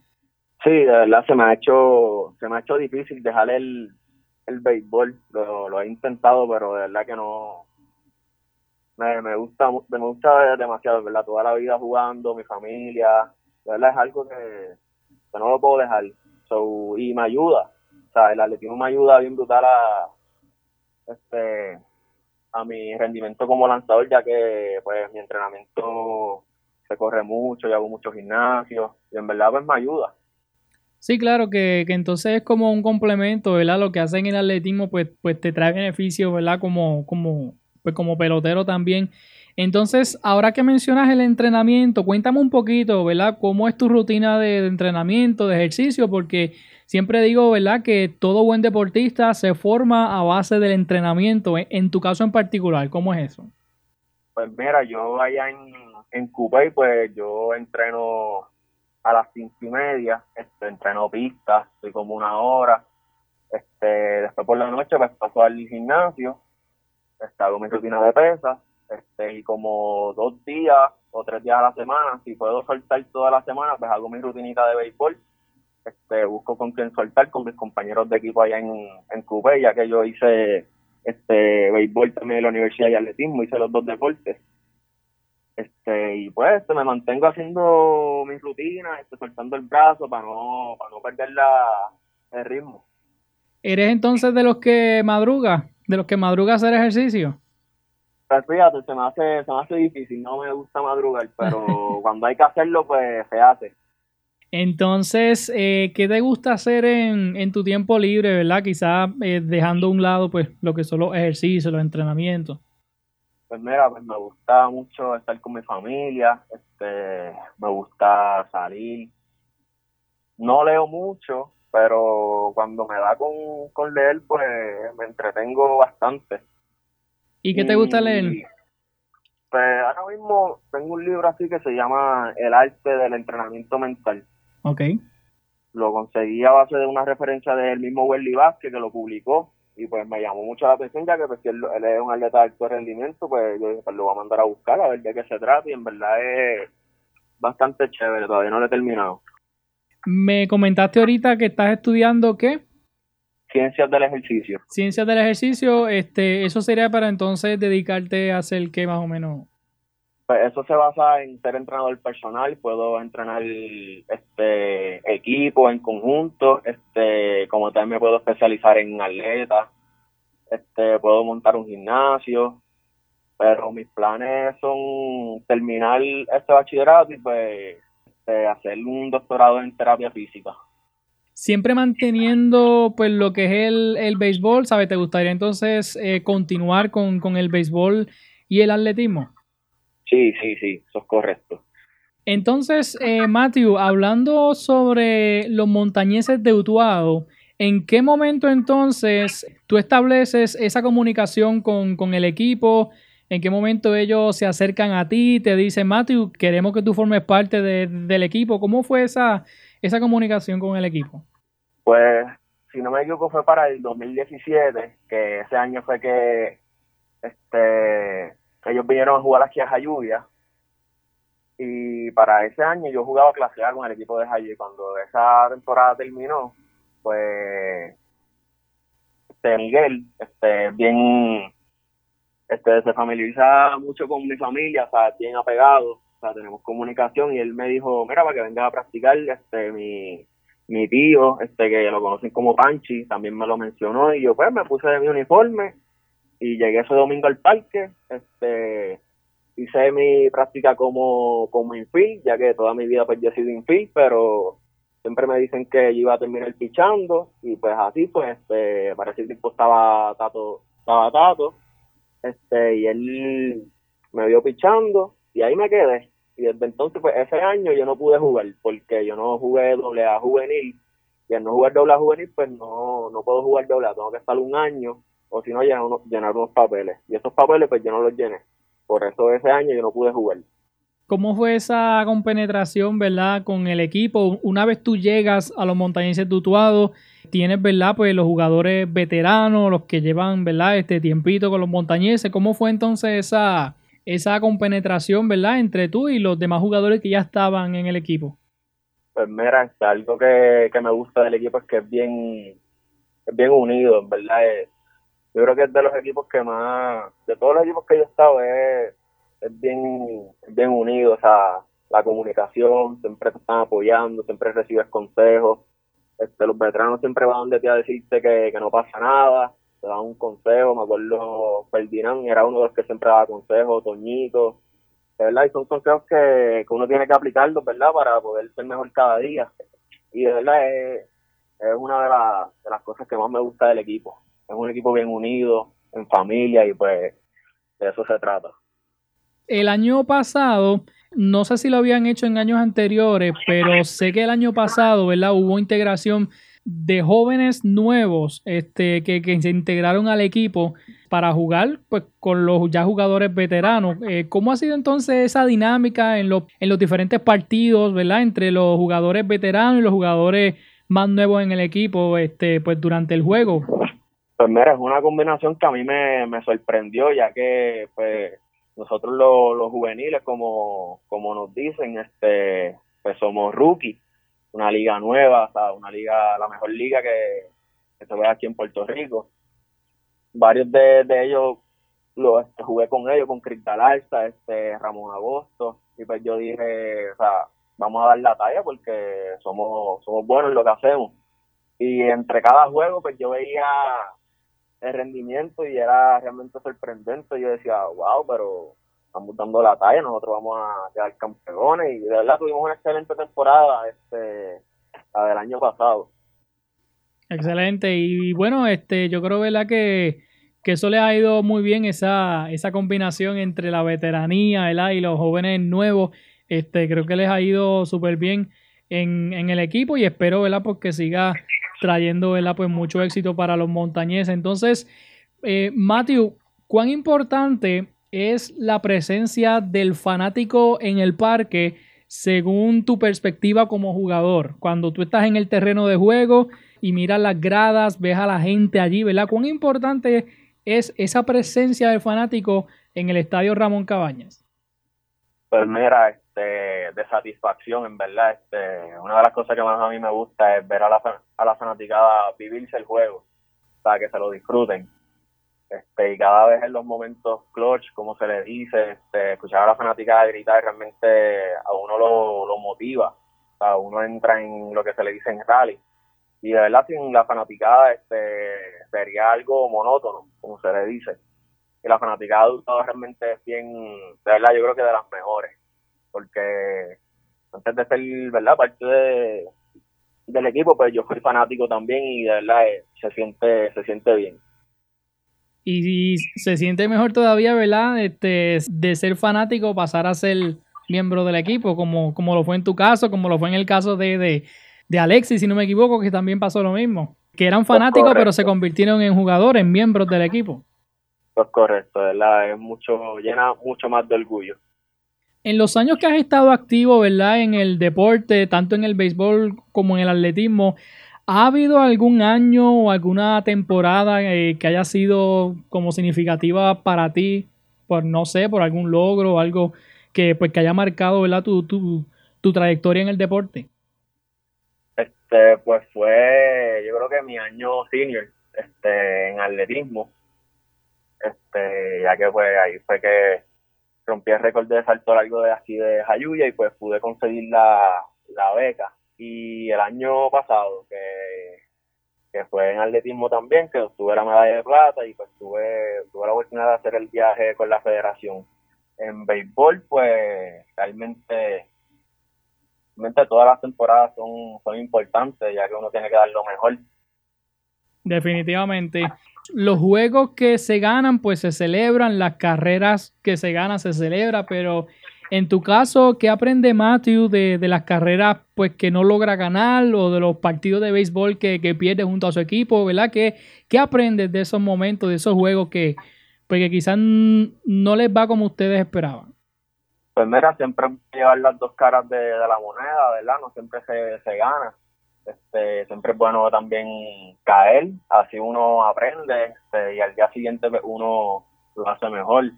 Sí, de verdad se me ha hecho, se me ha hecho difícil dejar el, el béisbol. Lo, he intentado, pero de verdad que no. Me, me gusta, me gusta demasiado, ¿verdad? Toda la vida jugando, mi familia. De verdad es algo que, que no lo puedo dejar. So, y me ayuda. O sea, el atletismo me ayuda bien brutal a, este, a mi rendimiento como lanzador, ya que pues mi entrenamiento se corre mucho, yo hago muchos gimnasios y en verdad pues me ayuda. Sí, claro, que, que, entonces es como un complemento, ¿verdad? Lo que hacen en el atletismo, pues, pues te trae beneficios, ¿verdad? Como, como, pues como pelotero también. Entonces, ahora que mencionas el entrenamiento, cuéntame un poquito, ¿verdad? ¿Cómo es tu rutina de, entrenamiento, de ejercicio? Porque siempre digo, ¿verdad? Que todo buen deportista se forma a base del entrenamiento. En, tu caso en particular, ¿cómo es eso? Pues mira, yo allá en, en pues yo entreno a las cinco y media, este, entreno pistas, estoy como una hora, este, después por la noche pues paso al gimnasio, este, hago mi rutina de pesas, este, y como dos días o tres días a la semana, si puedo soltar toda la semana, pues hago mi rutinita de béisbol, este, busco con quién soltar con mis compañeros de equipo allá en, en ya que yo hice este béisbol también en la Universidad de Atletismo, hice los dos deportes. Este, y pues este, me mantengo haciendo mis rutinas, este, soltando el brazo para no, para no perder la, el ritmo. ¿Eres entonces de los que madruga? ¿De los que madruga hacer ejercicio? Pues fíjate, se me hace, se me hace difícil, no me gusta madrugar, pero (laughs) cuando hay que hacerlo, pues se hace. Entonces, eh, ¿qué te gusta hacer en, en tu tiempo libre, verdad? Quizás eh, dejando a un lado pues lo que son los ejercicios, los entrenamientos. Pues mira, pues me gusta mucho estar con mi familia, este, me gusta salir. No leo mucho, pero cuando me da con, leer, pues me entretengo bastante. ¿Y qué te gusta leer? Pues ahora mismo tengo un libro así que se llama El arte del entrenamiento mental. Ok. Lo conseguí a base de una referencia del mismo Welly Vázquez que lo publicó y pues me llamó mucho la atención ya que pues, él, es un atleta de alto rendimiento pues yo dije pues lo voy a mandar a buscar a ver de qué se trata y en verdad es bastante chévere todavía no lo he terminado me comentaste ahorita que estás estudiando qué ciencias del ejercicio ciencias del ejercicio este eso sería para entonces dedicarte a hacer qué más o menos pues eso se basa en ser entrenador personal, puedo entrenar este equipo en conjunto, este como también me puedo especializar en atletas, este puedo montar un gimnasio, pero mis planes son terminar este bachillerato y pues este, hacer un doctorado en terapia física. Siempre manteniendo pues lo que es el, el béisbol, ¿sabes? ¿Te gustaría entonces eh, continuar con, con el béisbol y el atletismo? Sí, sí, sí, eso es correcto. Entonces, eh, Matthew, hablando sobre los montañeses de Utuado, ¿en qué momento entonces tú estableces esa comunicación con, el equipo? ¿En qué momento ellos se acercan a ti, te dicen, Matthew, queremos que tú formes parte del equipo? ¿Cómo fue esa, esa comunicación con el equipo? Pues, si no me equivoco, fue para el 2017, que ese año fue que este ellos vinieron a jugar aquí a Jayuya y para ese año yo jugaba clase A con el equipo de Jayuya. Cuando esa temporada terminó, pues este Miguel, este bien este se familiariza mucho con mi familia, o sea, bien apegado, sea, tenemos comunicación y él me dijo, mira, para que vengas a practicar, este mi mi tío, este que lo conocen como Panchi, también me lo mencionó y yo pues me puse de mi uniforme y llegué ese domingo al parque, este, hice mi práctica como, como infield, ya que toda mi vida pues he sido infield, pero siempre me dicen que yo iba a terminar pichando, y pues así pues, este, para ese tiempo estaba Tato, estaba Tato, este, y él me vio pichando, y ahí me quedé, y desde entonces pues ese año yo no pude jugar, porque yo no jugué doble A juvenil, y al no jugar doble juvenil, pues no, no puedo jugar doble, tengo que estar un año o si no llenar unos, llenar unos papeles. Y esos papeles pues yo no los llené. Por eso ese año yo no pude jugar. ¿Cómo fue esa compenetración, verdad, con el equipo? Una vez tú llegas a los montañeses tutuados, tienes, verdad, pues los jugadores veteranos, los que llevan, verdad, este tiempito con los montañeses. ¿Cómo fue entonces esa, esa compenetración, verdad, entre tú y los demás jugadores que ya estaban en el equipo? Pues mira, algo que, me gusta del equipo es que es bien, es bien unido, verdad. yo creo que es de los equipos que más, de todos los equipos que yo he estado, es, es bien, bien unido, o sea, la comunicación, siempre te están apoyando, siempre recibes consejos. Este, los veteranos siempre van donde ti a decirte que, que no pasa nada, te dan un consejo, me acuerdo Ferdinand era uno de los que siempre daba consejos, Toñito, ¿verdad? Y son consejos que, uno tiene que aplicarlos, ¿verdad? Para poder ser mejor cada día. Y de verdad es, una de, de las cosas que más me gusta del equipo. Es un equipo bien unido, en familia y pues de eso se trata. El año pasado, no sé si lo habían hecho en años anteriores, pero sé que el año pasado, ¿verdad? Hubo integración de jóvenes nuevos este, que, que se integraron al equipo para jugar pues, con los ya jugadores veteranos. Eh, ¿Cómo ha sido entonces esa dinámica en, en los diferentes partidos, ¿verdad? Entre los jugadores veteranos y los jugadores más nuevos en el equipo este, pues, durante el juego. Pues mira, es una combinación que a mí me, sorprendió, ya que pues nosotros los, juveniles, como, como nos dicen, este pues somos rookies, una liga nueva, una liga, la mejor liga que, se ve aquí en Puerto Rico varios de, ellos lo este, jugué con ellos, con Cristal Alza, este, Ramón Agosto, y pues yo dije, o sea, vamos a dar la talla porque somos, somos buenos en lo que hacemos. Y entre cada juego, pues yo veía el rendimiento y era realmente sorprendente. Yo decía, wow, pero estamos dando la talla, nosotros vamos a quedar campeones. Y de verdad tuvimos una excelente temporada este, la del año pasado. Excelente. Y bueno, este, yo creo ¿verdad? Que, que eso le ha ido muy bien esa, esa combinación entre la veteranía ¿verdad? y los jóvenes nuevos. Este, creo que les ha ido súper bien en, en, el equipo y espero ¿verdad? Porque siga trayendo ¿verdad? Pues mucho éxito para los montañeses. Entonces, eh, Matthew, ¿cuán importante es la presencia del fanático en el parque según tu perspectiva como jugador? Cuando tú estás en el terreno de juego y miras las gradas, ves a la gente allí, ¿verdad? ¿Cuán importante es esa presencia del fanático en el estadio Ramón Cabañas? Pues mira, este, de satisfacción, en verdad, este, una de las cosas que más a mí me gusta es ver a la, a fanaticada vivirse el juego, para que se lo disfruten. Este, y cada vez en los momentos clutch, como se le dice, este, escuchar a la fanaticada gritar realmente a uno lo, lo motiva. O sea, uno entra en lo que se le dice en rally. Y de verdad sin la fanaticada este sería algo monótono como se le dice. Y la fanaticada adulta realmente es bien de verdad yo creo que de las mejores. Porque antes de ser verdad parte de, del equipo pues yo fui fanático también y de verdad eh, se siente se siente bien y, se siente mejor todavía verdad este de ser fanático pasar a ser miembro del equipo como como lo fue en tu caso como lo fue en el caso de de Alexis, si no me equivoco, que también pasó lo mismo. Que eran fanáticos, pero se convirtieron en jugadores, en miembros del equipo. Pues correcto, ¿verdad? Es mucho, llena mucho más de orgullo. En los años que has estado activo, ¿verdad? En el deporte, tanto en el béisbol como en el atletismo, ¿ha habido algún año o alguna temporada eh, que haya sido como significativa para ti? Por, no sé, por algún logro o algo que, pues, que haya marcado, ¿verdad? Tu, tu, tu trayectoria en el deporte. Este, pues fue, yo creo que mi año senior, este, en atletismo, este, ya que pues ahí fue que rompí el récord de salto largo de aquí de Jayuya y pues pude conseguir la, beca. Y el año pasado, que, que fue en atletismo también, que obtuve la medalla de plata y pues tuve, tuve la oportunidad de hacer el viaje con la federación. En béisbol, pues realmente todas las temporadas son, son importantes, ya que uno tiene que dar lo mejor. Definitivamente. Los juegos que se ganan, pues se celebran, las carreras que se ganan se celebra, pero En tu caso, ¿qué aprende Matthew de, las carreras pues que no logra ganar o de los partidos de béisbol que, pierde junto a su equipo, ¿verdad? ¿Qué, ¿Qué aprendes de esos momentos, de esos juegos que, porque pues, quizás no les va como ustedes esperaban? Pues mira, siempre llevar las dos caras de, la moneda, ¿verdad? No siempre se, se gana. Este, siempre es bueno también caer, así uno aprende este, y al día siguiente pues, uno lo hace mejor.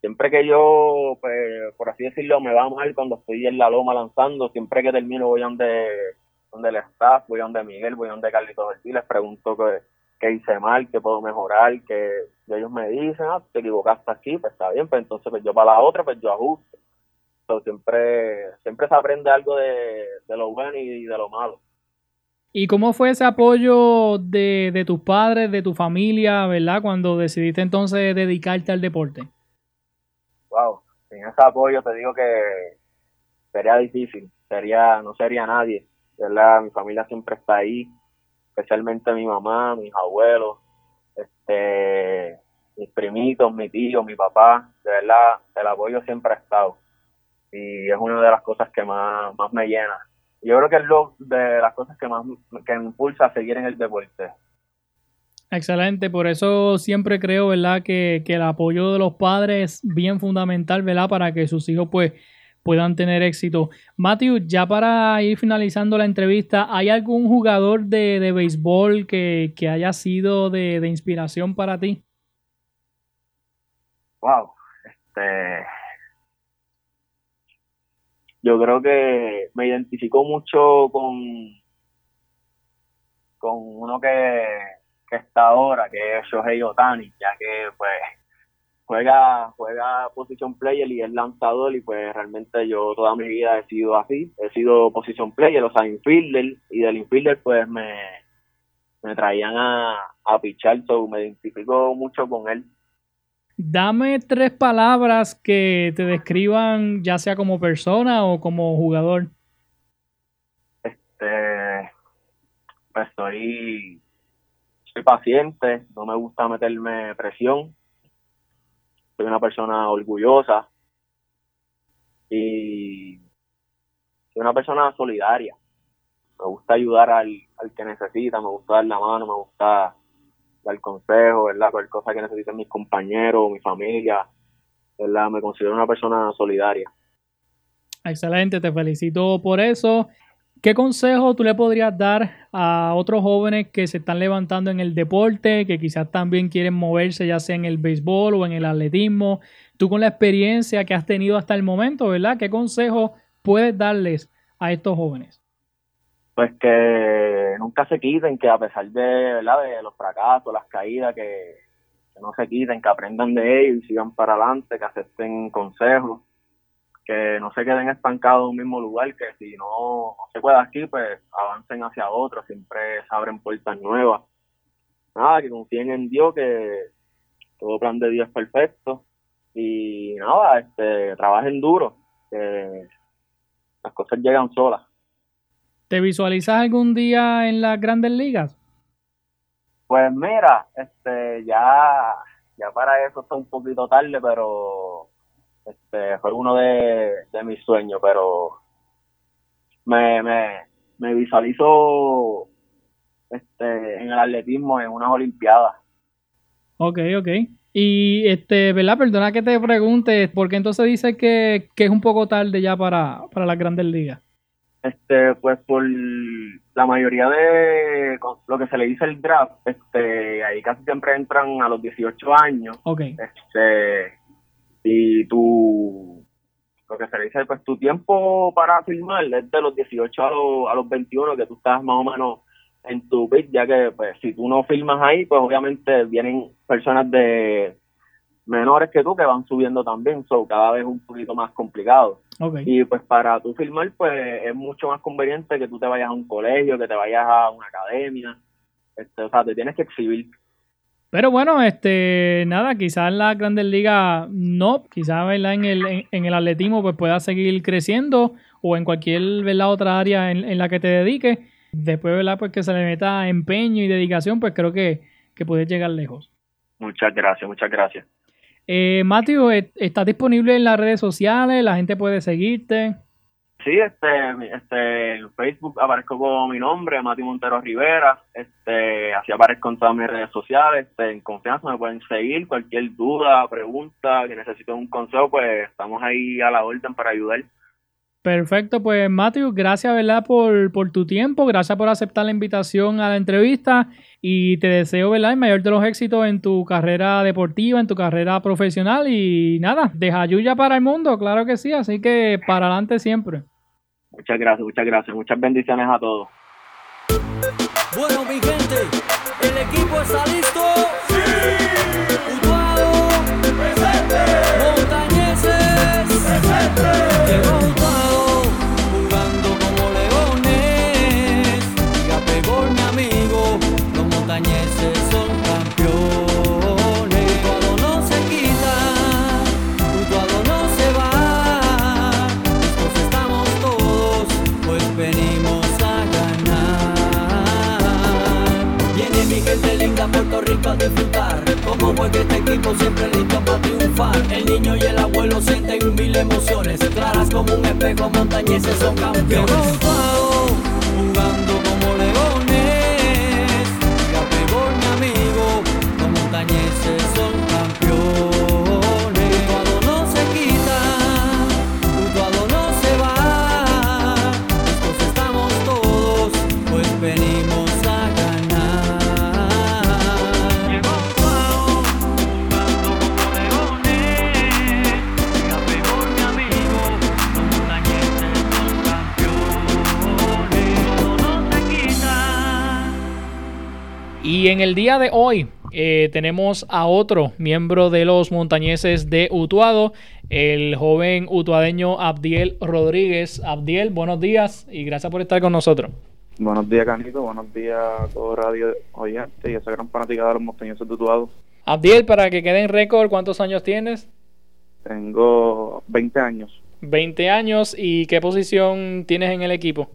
Siempre que yo, pues, por así decirlo, me va mal cuando estoy en la loma lanzando, siempre que termino voy donde, donde el staff, voy donde Miguel, voy donde Carlitos Ortiz, les pregunto qué, hice mal, qué puedo mejorar, que ellos me dicen, ah, te equivocaste aquí, pues está bien, pues entonces pues yo para la otra, pues yo ajusto. siempre, siempre se aprende algo de, de lo bueno y de lo malo. ¿Y cómo fue ese apoyo de, de, tus padres, de tu familia, verdad, cuando decidiste entonces dedicarte al deporte? Wow, sin ese apoyo te digo que sería difícil, sería, no sería nadie, ¿verdad? Mi familia siempre está ahí, especialmente mi mamá, mis abuelos, este, mis primitos, mi tío, mi papá, de verdad, el apoyo siempre ha estado. Y es una de las cosas que más, más me llena yo creo que es lo de las cosas que más que me impulsa a seguir en el deporte. Excelente, por eso siempre creo, ¿verdad? Que, el apoyo de los padres es bien fundamental, ¿verdad? Para que sus hijos pues puedan tener éxito. Matthew, ya para ir finalizando la entrevista, ¿hay algún jugador de, de béisbol que, haya sido de, de inspiración para ti? Wow, este, yo creo que me identifico mucho con, con uno que, que está ahora, que es Shohei Otani, ya que pues juega, juega position player y es lanzador y pues realmente yo toda mi vida he sido así, he sido position player, o sea, infielder y del infielder pues me, me traían a, a pichar, so me identifico mucho con él. Dame tres palabras que te describan ya sea como persona o como jugador. Este, pues soy, soy paciente, no me gusta meterme presión. Soy una persona orgullosa y soy una persona solidaria. Me gusta ayudar al, al que necesita, me gusta dar la mano, me gusta dar consejo, ¿verdad? Cualquier cosa que necesiten mis compañeros, mi familia, ¿verdad? Me considero una persona solidaria. Excelente, te felicito por eso. ¿Qué consejo tú le podrías dar a otros jóvenes que se están levantando en el deporte, que quizás también quieren moverse ya sea en el béisbol o en el atletismo? Tú con la experiencia que has tenido hasta el momento, ¿verdad? ¿Qué consejo puedes darles a estos jóvenes? pues que nunca se quiten, que a pesar de, ¿verdad? de los fracasos, las caídas, que, no se quiten, que aprendan de ellos y sigan para adelante, que acepten consejos, que no se queden estancados en un mismo lugar, que si no, se puede aquí, pues avancen hacia otro, siempre se abren puertas nuevas. Nada, que confíen en Dios, que todo plan de Dios es perfecto. Y nada, este, trabajen duro, que las cosas llegan solas. ¿Te visualizas algún día en las grandes ligas? Pues mira, este, ya, ya para eso está un poquito tarde, pero este, fue uno de, mis sueños, pero me, me, me visualizo este, en el atletismo en unas olimpiadas. Ok, ok. Y, este, ¿verdad? Perdona que te pregunte, ¿por qué entonces dices que, que es un poco tarde ya para, para las grandes ligas? Este, pues por la mayoría de lo que se le dice el draft, este, ahí casi siempre entran a los 18 años. Okay. Este, y tu, lo que se dice, pues tu tiempo para filmar es de los 18 a los, a los 21, que tú estás más o menos en tu bit, ya que pues si tú no filmas ahí, pues obviamente vienen personas de menores que tú que van subiendo también, so cada vez un poquito más complicado. Y pues para tú filmar, pues es mucho más conveniente que tú te vayas a un colegio, que te vayas a una academia, este, o sea, te tienes que exhibir. Pero bueno, este, nada, quizás en la Grandes Ligas no, quizás en el, en, el atletismo pues pueda seguir creciendo o en cualquier ¿verdad? otra área en, la que te dediques. Después, ¿verdad? Pues que se le meta empeño y dedicación, pues creo que, que puedes llegar lejos. Muchas gracias, muchas gracias. Eh, Matthew, ¿estás disponible en las redes sociales? ¿La gente puede seguirte? Sí, este, este, en Facebook aparezco con mi nombre, Mati Montero Rivera, este, así aparezco en todas mis redes sociales, este, en confianza me pueden seguir, cualquier duda, pregunta, que necesiten un consejo, pues estamos ahí a la orden para ayudar. Perfecto, pues Matthew, gracias ¿verdad? Por, por tu tiempo, gracias por aceptar la invitación a la entrevista y te deseo ¿verdad? el mayor de los éxitos en tu carrera deportiva, en tu carrera profesional y nada, deja Yuya para el mundo, claro que sí, así que para adelante siempre. Muchas gracias, muchas gracias. Muchas bendiciones a todos. Bueno, mi gente, el equipo está listo. Disfrutar. Como juega este equipo siempre listo para triunfar. El niño y el abuelo sienten mil emociones. Claras como un espejo, montañeses son campeones. El día de hoy eh, tenemos a otro miembro de los montañeses de Utuado, el joven utuadeño Abdiel Rodríguez. Abdiel, buenos días y gracias por estar con nosotros. Buenos días, Canito. Buenos días a todo radio oyente y a esa gran fanática de los montañeses de Utuado. Abdiel, para que quede en récord, ¿cuántos años tienes? Tengo 20 años. 20 años y ¿qué posición tienes en el equipo?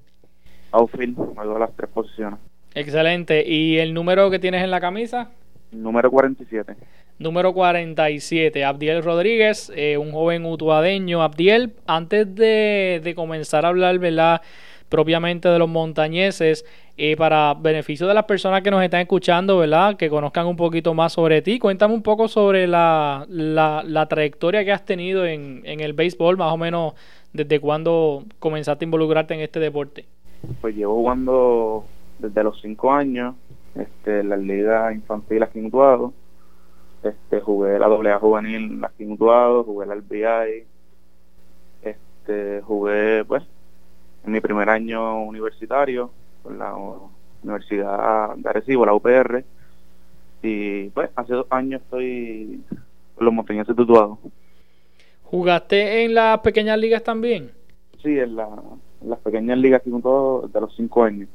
Outfield, hago las tres posiciones. Excelente. ¿Y el número que tienes en la camisa? Número 47. Número 47, Abdiel Rodríguez, eh, un joven utuadeño. Abdiel, antes de, comenzar a hablar, ¿verdad? propiamente de los montañeses, eh, para beneficio de las personas que nos están escuchando, ¿verdad? Que conozcan un poquito más sobre ti. Cuéntame un poco sobre la, la, trayectoria que has tenido en, en, el béisbol, más o menos desde cuándo comenzaste a involucrarte en este deporte. Pues llevo jugando desde los cinco años, este, la liga infantil aquí en Utuado, este, jugué la AA juvenil aquí en Utuado, jugué la RBI, este, jugué pues en mi primer año universitario con la Universidad de Arecibo, la UPR, y pues hace dos años estoy con los montañeses de Utuado. ¿Jugaste en las pequeñas ligas también? Sí, en, la, en las pequeñas ligas aquí en Utuado desde los cinco años.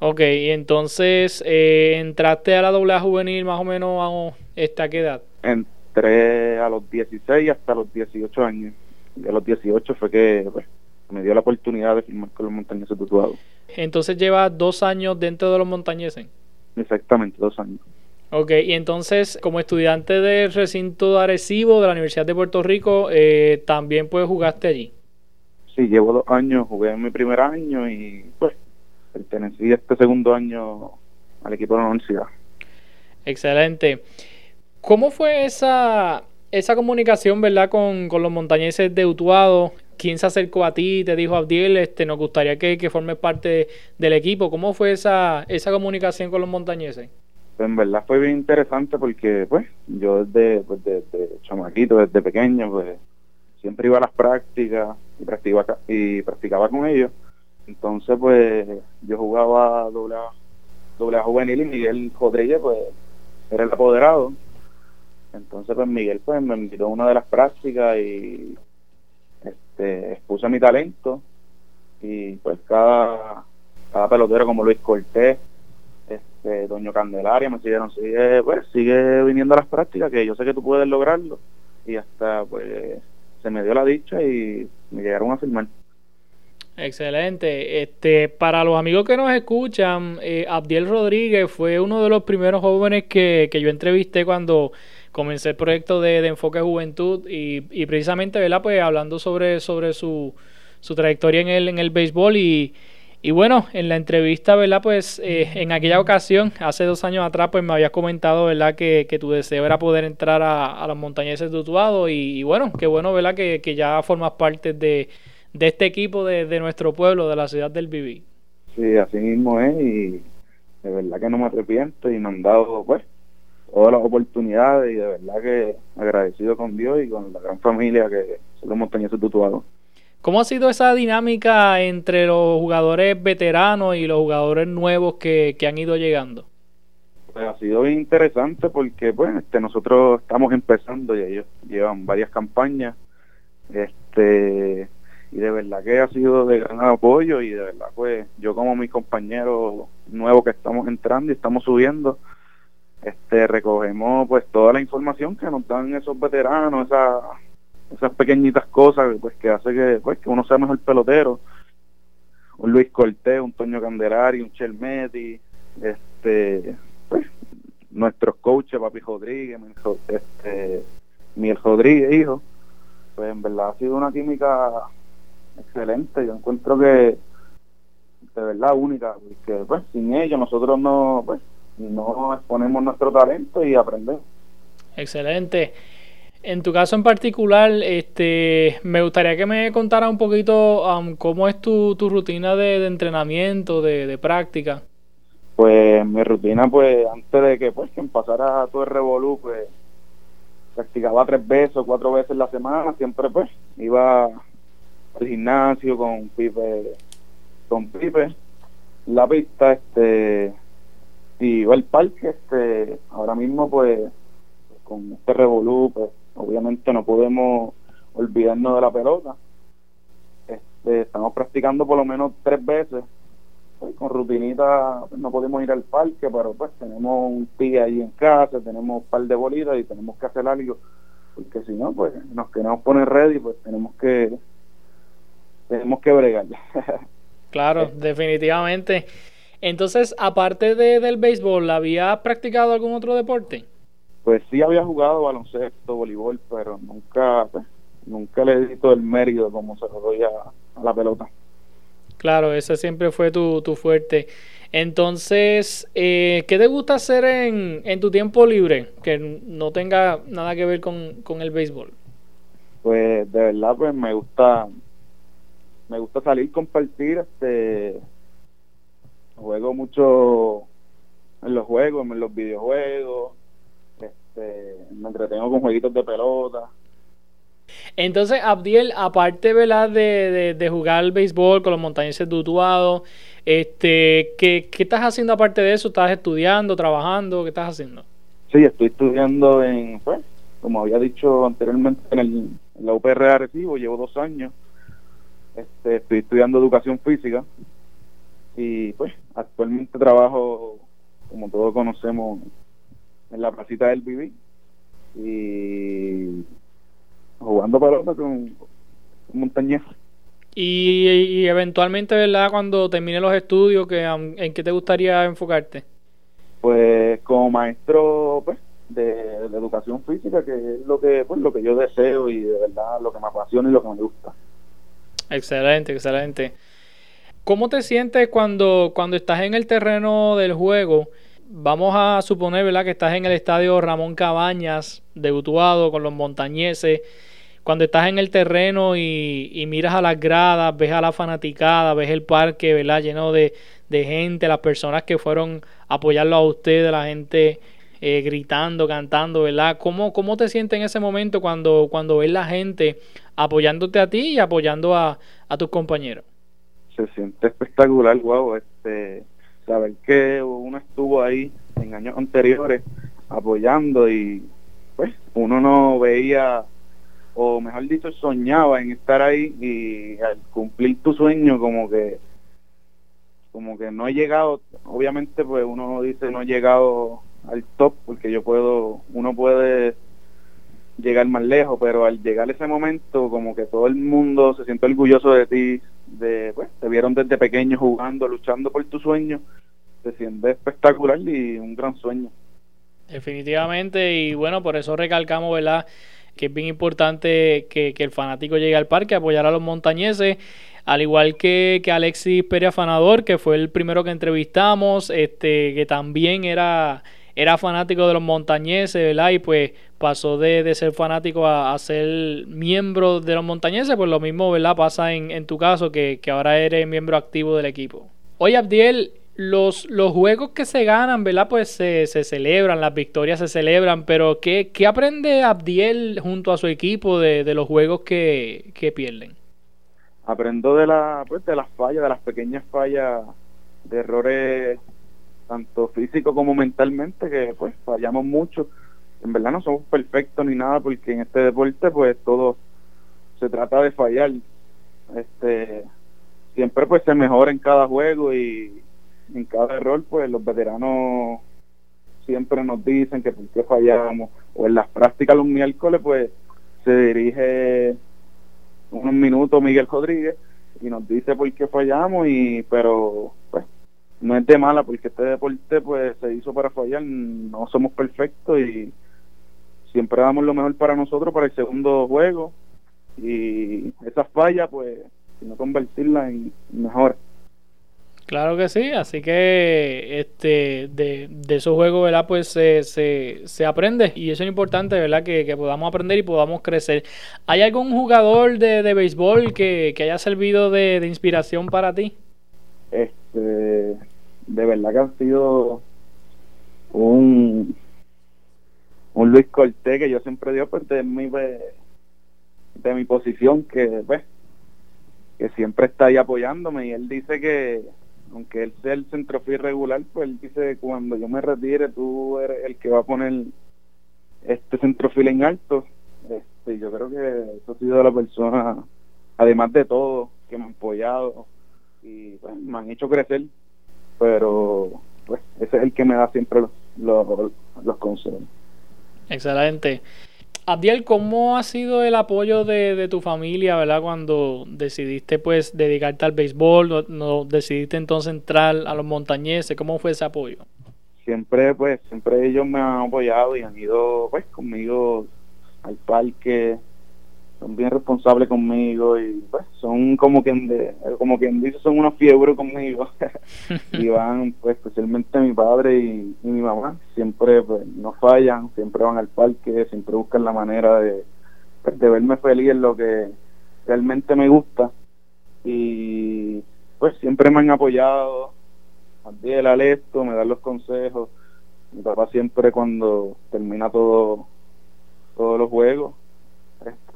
Ok, y entonces eh, entraste a la doble juvenil más o menos a esta qué edad? Entré a los 16 hasta los 18 años. Y a los 18 fue que pues, me dio la oportunidad de firmar con los montañeses tatuados. Entonces llevas dos años dentro de los montañeses. Exactamente, dos años. Ok, y entonces como estudiante del recinto de Arecibo de la Universidad de Puerto Rico, eh, también pues jugaste allí. Sí, llevo dos años, jugué en mi primer año y pues pertenecí este segundo año al equipo de la universidad. Excelente. ¿Cómo fue esa, esa comunicación, verdad, con, los montañeses de Utuado? ¿Quién se acercó a ti? Te dijo Abdiel, este, nos gustaría que, que formes parte del equipo. ¿Cómo fue esa, esa comunicación con los montañeses? Pues en verdad fue bien interesante porque, pues, yo desde, pues, desde chamaquito, desde pequeño, pues, siempre iba a las prácticas y practicaba, y practicaba con ellos entonces, pues, yo jugaba doble A, doble juvenil y Miguel Rodríguez, pues, era el apoderado. Entonces, pues, Miguel, pues, me invitó a una de las prácticas y este, expuse mi talento. Y, pues, cada, cada pelotero como Luis Cortés, este, Doño Candelaria, me siguieron, sigue, pues, sigue viniendo a las prácticas, que yo sé que tú puedes lograrlo. Y hasta, pues, se me dio la dicha y me llegaron a firmar. Excelente. Este, para los amigos que nos escuchan, eh, Abdiel Rodríguez fue uno de los primeros jóvenes que, que yo entrevisté cuando, comencé el proyecto de, Enfoque Juventud y, y, precisamente, ¿verdad? Pues hablando sobre, sobre su, su trayectoria en el, en el béisbol y, y bueno, en la entrevista, ¿verdad? Pues eh, en aquella ocasión, hace dos años atrás, pues me habías comentado, ¿verdad? Que, que tu deseo era poder entrar a, a los montañeses de Utuado y, y, bueno, qué bueno, ¿verdad? Que, que ya formas parte de, de este equipo de, de, nuestro pueblo, de la ciudad del Viví. Sí, así mismo es y de verdad que no me arrepiento y me han dado, pues, todas las oportunidades y de verdad que agradecido con Dios y con la gran familia que son los montañeses de Utuado. ¿Cómo ha sido esa dinámica entre los jugadores veteranos y los jugadores nuevos que, que han ido llegando? Pues ha sido bien interesante porque pues este nosotros estamos empezando y ellos llevan varias campañas este y de verdad que ha sido de gran apoyo y de verdad pues yo como mis compañeros nuevos que estamos entrando y estamos subiendo este recogemos pues toda la información que nos dan esos veteranos esa esas pequeñitas cosas pues que hace que pues que uno sea mejor pelotero. Un Luis Cortés un Toño Candelari un Chelmetti este pues nuestros coaches Papi Rodríguez este Miguel Rodríguez hijo. Pues en verdad ha sido una química excelente. Yo encuentro que de verdad única porque pues sin ellos nosotros no pues no exponemos nuestro talento y aprendemos. Excelente. En tu caso en particular, este, me gustaría que me contara un poquito um, cómo es tu, tu rutina de, de entrenamiento, de, de, práctica. Pues mi rutina, pues antes de que pues que pasara todo el revolú, pues practicaba tres veces o cuatro veces la semana, siempre pues iba al gimnasio con Pipe, con Pipe, la pista, este, y iba al parque, este, ahora mismo pues con este revolú, pues obviamente no podemos olvidarnos de la pelota. Este, estamos practicando por lo menos tres veces. Pues, con rutinita pues, no podemos ir al parque, pero pues tenemos un día ahí en casa, tenemos un par de bolitas y tenemos que hacer algo, porque si no, pues nos queremos poner ready, pues tenemos que tenemos que bregar. (laughs) claro, definitivamente. Entonces, aparte de, del béisbol, ¿había practicado algún otro deporte? pues sí había jugado baloncesto, voleibol, pero nunca, pues, nunca le di todo el mérito como se lo doy a, a la pelota. Claro, ese siempre fue tu, tu fuerte. Entonces, eh, ¿qué te gusta hacer en, en, tu tiempo libre que no tenga nada que ver con, con, el béisbol? Pues de verdad, pues me gusta, me gusta salir, compartir, este, juego mucho en los juegos, en los videojuegos, este, me entretengo con jueguitos de pelota. Entonces, Abdiel, aparte ¿verdad? De, de, de jugar al béisbol con los montañeses de este, ¿qué, ¿qué estás haciendo aparte de eso? ¿Estás estudiando, trabajando? ¿Qué estás haciendo? Sí, estoy estudiando en, pues, como había dicho anteriormente, en, el, en la UPR de Arecibo, llevo dos años. Este, estoy estudiando educación física y pues actualmente trabajo, como todos conocemos, en la placita del Viví y jugando pelota con, con Montañez. Y, y, eventualmente, ¿verdad? Cuando termine los estudios, que, ¿en qué te gustaría enfocarte? Pues como maestro pues, de, de, educación física, que es lo que, pues, lo que yo deseo y de verdad lo que me apasiona y lo que me gusta. Excelente, excelente. ¿Cómo te sientes cuando, cuando estás en el terreno del juego? vamos a suponer, ¿verdad?, que estás en el estadio Ramón Cabañas de Utuado con los montañeses. Cuando estás en el terreno y, y, miras a las gradas, ves a la fanaticada, ves el parque, ¿verdad?, lleno de, de gente, las personas que fueron a apoyarlo a ustedes, la gente eh, gritando, cantando, ¿verdad? ¿Cómo, ¿Cómo te sientes en ese momento cuando, cuando ves la gente apoyándote a ti y apoyando a, a tus compañeros? Se siente espectacular, wow, este saber que uno estuvo ahí en años anteriores apoyando y pues uno no veía o mejor dicho soñaba en estar ahí y al cumplir tu sueño como que como que no he llegado obviamente pues uno dice no he llegado al top porque yo puedo uno puede llegar más lejos pero al llegar ese momento como que todo el mundo se siente orgulloso de ti de pues te vieron desde pequeño jugando luchando por tu sueño se siente espectacular y un gran sueño Definitivamente, y bueno, por eso recalcamos, ¿verdad? Que es bien importante que, el fanático llegue al parque a apoyar a los montañeses, al igual que, que Alexis Pérez Afanador, que fue el primero que entrevistamos, este, que también era, era fanático de los montañeses, ¿verdad? Y pues pasó de, ser fanático a, ser miembro de los montañeses, pues lo mismo, ¿verdad? Pasa en, en tu caso, que, que ahora eres miembro activo del equipo. Oye, Abdiel, los, los juegos que se ganan, ¿verdad? Pues se, celebran, las victorias se celebran, pero ¿qué, qué aprende Abdiel junto a su equipo de, los juegos que, pierden? Aprendo de, la, pues, de las fallas, de las pequeñas fallas, de errores tanto físico como mentalmente, que pues fallamos mucho. En verdad no somos perfectos ni nada, porque en este deporte pues todo se trata de fallar. Este, siempre pues se mejora en cada juego y, en cada error, pues los veteranos siempre nos dicen que por qué fallamos, o en las prácticas los miércoles, pues se dirige unos minutos Miguel Rodríguez y nos dice por qué fallamos, y pero pues no es de mala, porque este deporte pues se hizo para fallar, no somos perfectos y siempre damos lo mejor para nosotros para el segundo juego, y esas fallas pues, no convertirlas en mejor. Claro que sí, así que este de, de esos juegos, ¿verdad? Pues se, se, aprende y eso es importante, ¿verdad? Que, podamos aprender y podamos crecer. ¿Hay algún jugador de, de béisbol que, haya servido de, inspiración para ti? Este, de verdad que ha sido un, un Luis Cortés que yo siempre digo pues de mi, de mi posición que, pues, que siempre está ahí apoyándome y él dice que aunque él sea el centrofil regular, pues él dice cuando yo me retire tú eres el que va a poner este centrofil en alto. Este, yo creo que eso ha sido la persona, además de todo, que me han apoyado y pues, me han hecho crecer, pero pues ese es el que me da siempre los, los, los consejos. Excelente. Abdiel, ¿cómo ha sido el apoyo de, tu familia, verdad, cuando decidiste pues dedicarte al béisbol, no, decidiste entonces entrar a los montañeses, ¿cómo fue ese apoyo? Siempre, pues, siempre ellos me han apoyado y han ido pues conmigo al parque, son bien responsables conmigo y pues son como quien de, como quien dice son unos fiebres conmigo. (laughs) Y van pues especialmente mi padre y, mi mamá. Siempre pues no fallan siempre van al parque siempre buscan la manera de pues, de verme feliz en lo que realmente me gusta. Y pues siempre me han apoyado. El Alesto me dan los consejos. Mi papá siempre cuando termina todo todos los juegos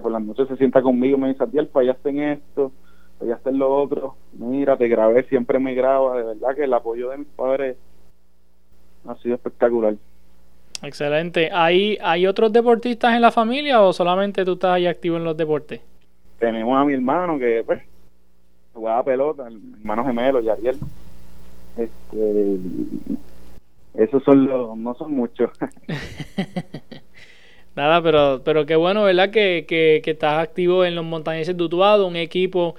por las noches se sienta conmigo me dice, Adiel, fallaste en esto, fallaste en lo otro, mira, te grabé, siempre me graba, de verdad que el apoyo de mis padres ha sido espectacular. Excelente. ¿Hay, ¿Hay otros deportistas en la familia o solamente tú estás ahí activo en los deportes? Tenemos a mi hermano que, pues, jugaba pelota, el hermano gemelo, Yariel. Este, esos son los, no son muchos. (laughs) (laughs) Nada, pero, pero qué bueno, ¿verdad? Que, que, estás activo en los Montañeses de Utuado, un equipo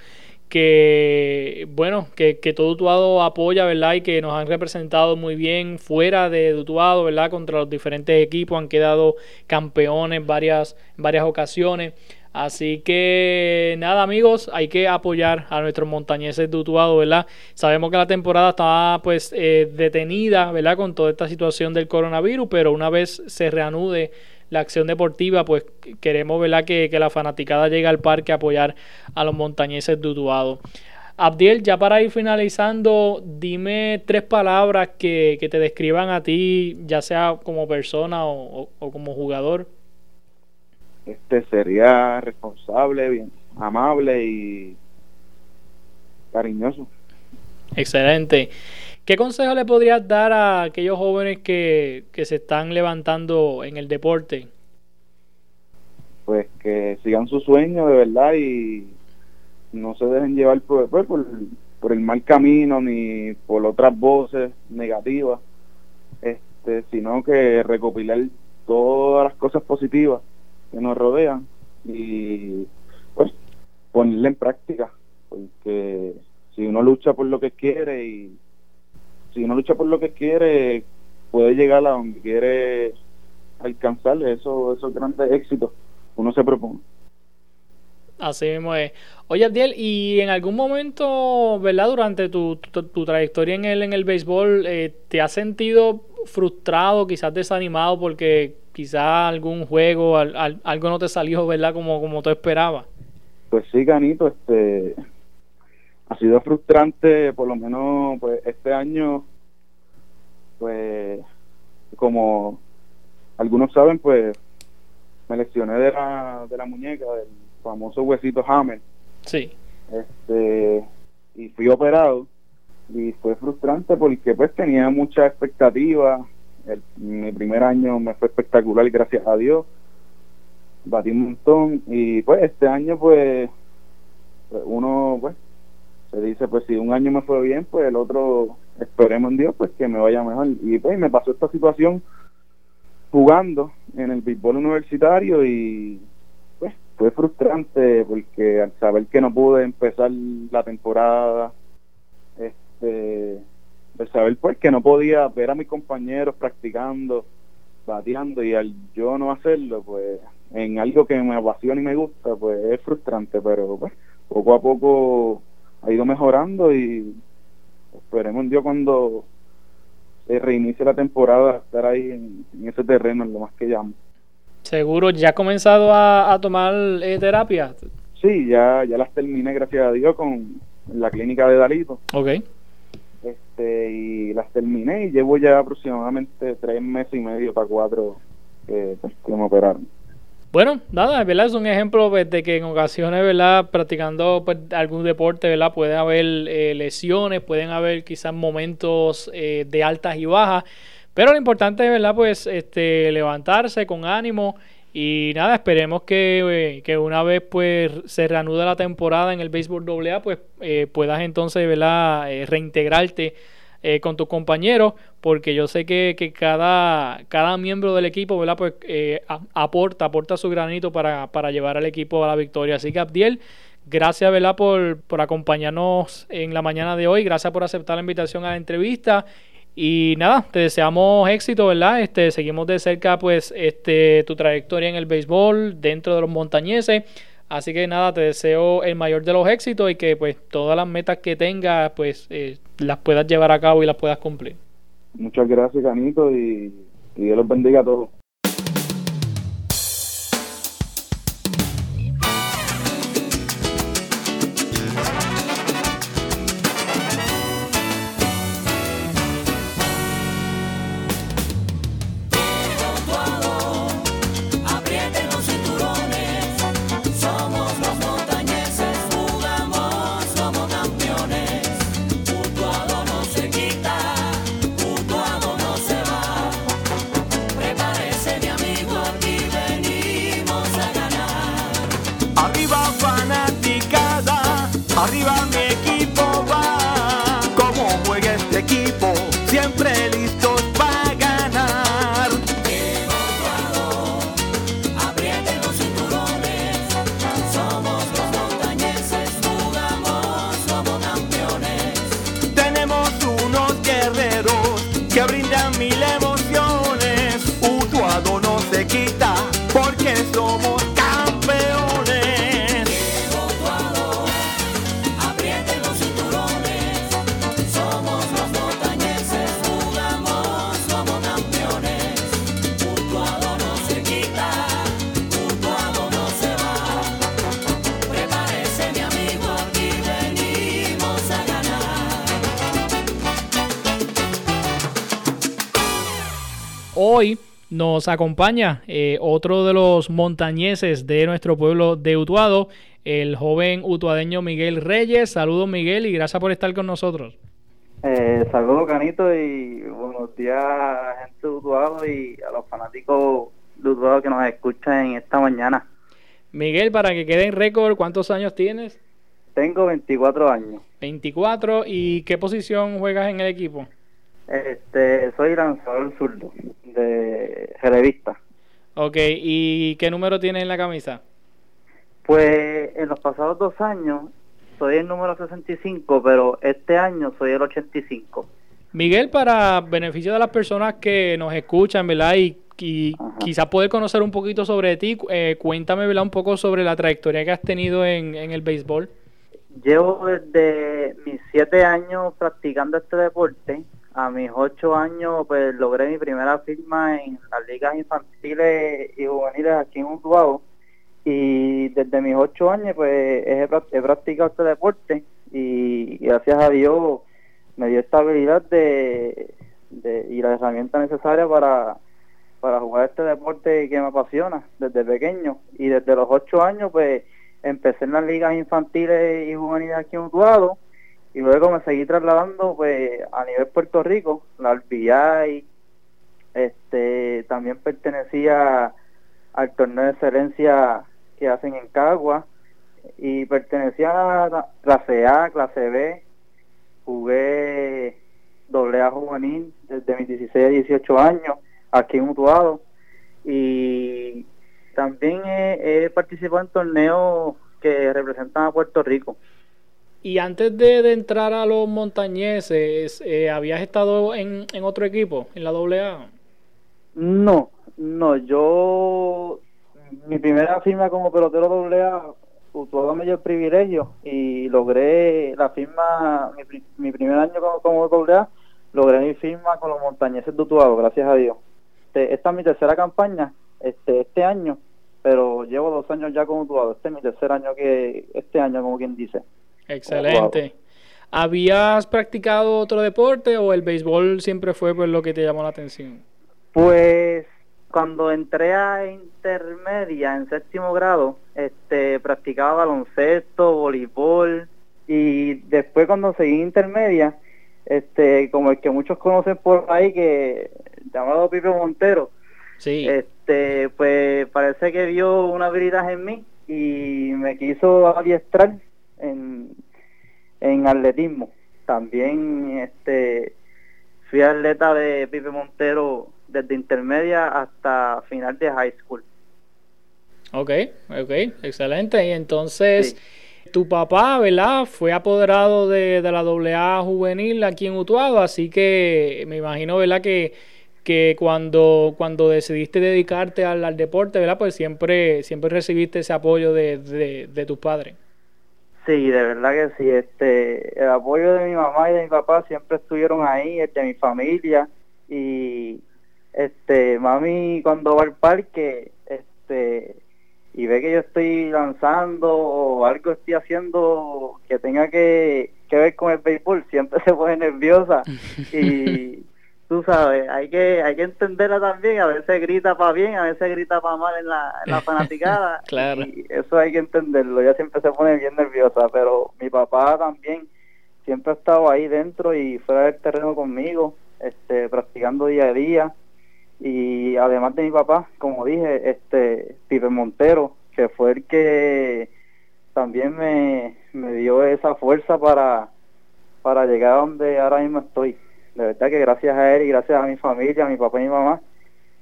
que, bueno, que, que todo Utuado apoya, ¿verdad? Y que nos han representado muy bien fuera de Utuado, ¿verdad? Contra los diferentes equipos, han quedado campeones varias, varias ocasiones. Así que nada amigos, hay que apoyar a nuestros montañeses de Utuado, ¿verdad? Sabemos que la temporada estaba pues eh, detenida, ¿verdad? Con toda esta situación del coronavirus, pero una vez se reanude la acción deportiva, pues queremos ¿verdad? Que, la fanaticada llegue al parque a apoyar a los montañeses de Utuado. Abdiel, ya para ir finalizando, dime tres palabras que, te describan a ti, ya sea como persona o, como jugador. Este sería responsable, bien, amable y cariñoso. Excelente. ¿Qué consejo le podrías dar a aquellos jóvenes que, se están levantando en el deporte? Pues que sigan su sueño de verdad y no se dejen llevar por, pues, por, el mal camino ni por otras voces negativas, este, sino que recopilar todas las cosas positivas que nos rodean y pues ponerla en práctica, porque si uno lucha por lo que quiere y si uno lucha por lo que quiere, puede llegar a donde quiere alcanzar esos, esos grandes éxitos que uno se propone. Así mismo es. Oye, Abdiel, ¿y en algún momento, verdad, durante tu, tu, trayectoria en el, en el béisbol, eh, te has sentido frustrado, quizás desanimado porque quizás algún juego, algo no te salió, verdad, como, como tú esperabas? Pues sí, Canito, este, ha sido frustrante, por lo menos, pues este año, pues, como algunos saben, pues, me lesioné de la, de la muñeca, del famoso huesito Hammer. Sí. Este, y fui operado y fue frustrante porque pues tenía mucha expectativa. El, mi primer año me fue espectacular, gracias a Dios. Batí un montón y pues este año pues, pues uno pues se dice pues si un año me fue bien pues el otro esperemos en Dios pues que me vaya mejor. Y pues me pasó esta situación jugando en el béisbol universitario y fue frustrante porque al saber que no pude empezar la temporada, este, al saber pues que no podía ver a mis compañeros practicando, bateando y al yo no hacerlo, pues en algo que me apasiona y me gusta, pues es frustrante, pero pues poco a poco ha ido mejorando y esperemos en Dios cuando se reinicie la temporada estar ahí en, en ese terreno, en lo más que llamo. Seguro, ¿ya ha comenzado a, tomar eh, terapia? Sí, ya, ya las terminé, gracias a Dios, con la clínica de Dalito. Ok. Este, y las terminé y llevo ya aproximadamente tres meses y medio para cuatro que, pues, que me operaron. Bueno, nada, ¿verdad? Es un ejemplo pues, de que en ocasiones, ¿verdad? Practicando pues, algún deporte, ¿verdad? Pueden haber eh, lesiones, pueden haber quizás momentos eh, de altas y bajas. Pero lo importante es, ¿verdad? Pues este, levantarse con ánimo y nada, esperemos que, eh, una vez pues se reanude la temporada en el béisbol AA, pues eh, puedas entonces, ¿verdad? Eh, con tus compañeros, porque yo sé que, que cada, cada miembro del equipo, ¿verdad? Pues aporta, aporta su granito para, para llevar al equipo a la victoria. Así que Abdiel, Gracias, ¿verdad? Por, por acompañarnos en la mañana de hoy. Gracias por aceptar la invitación a la entrevista. Y nada, te deseamos éxito, ¿verdad? Este, seguimos de cerca pues este tu trayectoria en el béisbol dentro de los montañeses. Así que nada, te deseo el mayor de los éxitos y que pues todas las metas que tengas pues eh, las puedas llevar a cabo y las puedas cumplir. Muchas gracias, Canito, y, y Dios los bendiga a todos. Nos acompaña eh, otro de los montañeses de nuestro pueblo de Utuado, el joven utuadeño Miguel Reyes. Saludos Miguel y gracias por estar con nosotros. Eh, saludos Canito y buenos días a la gente de Utuado y a los fanáticos de Utuado que nos escuchan en esta mañana. Miguel, para que quede en récord, ¿cuántos años tienes? Tengo 24 años. 24 y ¿qué posición juegas en el equipo? Este, soy lanzador zurdo de revista. Ok, ¿y qué número tienes en la camisa? Pues en los pasados dos años soy el número 65, pero este año soy el 85. Miguel, para beneficio de las personas que nos escuchan, ¿verdad? Y y quizás poder conocer un poquito sobre ti. Eh, cuéntame un poco sobre la trayectoria que has tenido en, en el béisbol. Llevo desde mis siete años practicando este deporte. A mis ocho años pues logré mi primera firma en las ligas infantiles y juveniles aquí en Utuado. Y desde mis ocho años pues he, practicado este deporte y, gracias a Dios me dio esta habilidad de, y la herramienta necesaria para, para jugar este deporte que me apasiona desde pequeño. Y desde los ocho años pues empecé en las ligas infantiles y juveniles aquí en Utuado y luego me seguí trasladando pues a nivel Puerto Rico, la RBI, este también pertenecía al torneo de excelencia que hacen en Cagua y pertenecía a la clase A, clase B, jugué doble A juvenil desde mis 16 a 18 años aquí en Utuado y también he, participado en torneos que representan a Puerto Rico. Y antes de, entrar a los montañeses, eh, ¿habías estado en, en, otro equipo, en la AA? No, no, yo, mi primera firma como pelotero AA, Utuado me dio el privilegio y logré la firma, mi, mi primer año como, como AA, logré mi firma con los montañeses de Utuado, gracias a Dios. Este, esta es mi tercera campaña este, este año, pero llevo dos años ya como Utuado. Este es mi tercer año que, este año como quien dice. Excelente. ¿Habías practicado otro deporte o el béisbol siempre fue pues, lo que te llamó la atención? Pues cuando entré a intermedia en séptimo grado, este, practicaba baloncesto, voleibol y después cuando seguí intermedia, este, como el que muchos conocen por ahí que llamado Pipe Montero, Sí. Este, pues parece que vio una habilidad en mí y me quiso adiestrar en, en atletismo. También este fui atleta de Pipe Montero desde intermedia hasta final de high school. Ok, ok, excelente. Y entonces, tu papá, ¿verdad? Fue apoderado de, de la AA juvenil aquí en Utuado, así que me imagino, ¿verdad? Que que cuando, cuando decidiste dedicarte al, deporte, ¿verdad? Pues siempre, siempre recibiste ese apoyo de, de, tus padres. Sí, de verdad que sí. Este, el apoyo de mi mamá y de mi papá siempre estuvieron ahí, de mi familia. Y este, mami cuando va al parque, este, y ve que yo estoy lanzando o algo estoy haciendo que tenga que, que ver con el béisbol, siempre (laughs) se pone nerviosa. y (laughs) tú sabes, hay que hay que entenderla también, a veces grita para bien, a veces grita para mal en la, en la (laughs) fanaticada. (laughs) claro. Y eso hay que entenderlo, ella siempre se pone bien nerviosa, pero mi papá también siempre ha estado ahí dentro y fuera del terreno conmigo, este practicando día a día. Y además de mi papá, como dije, este Pipe Montero, que fue el que también me, me dio esa fuerza para, para llegar a donde ahora mismo estoy de verdad que gracias a él y gracias a mi familia, a mi papá y mi mamá,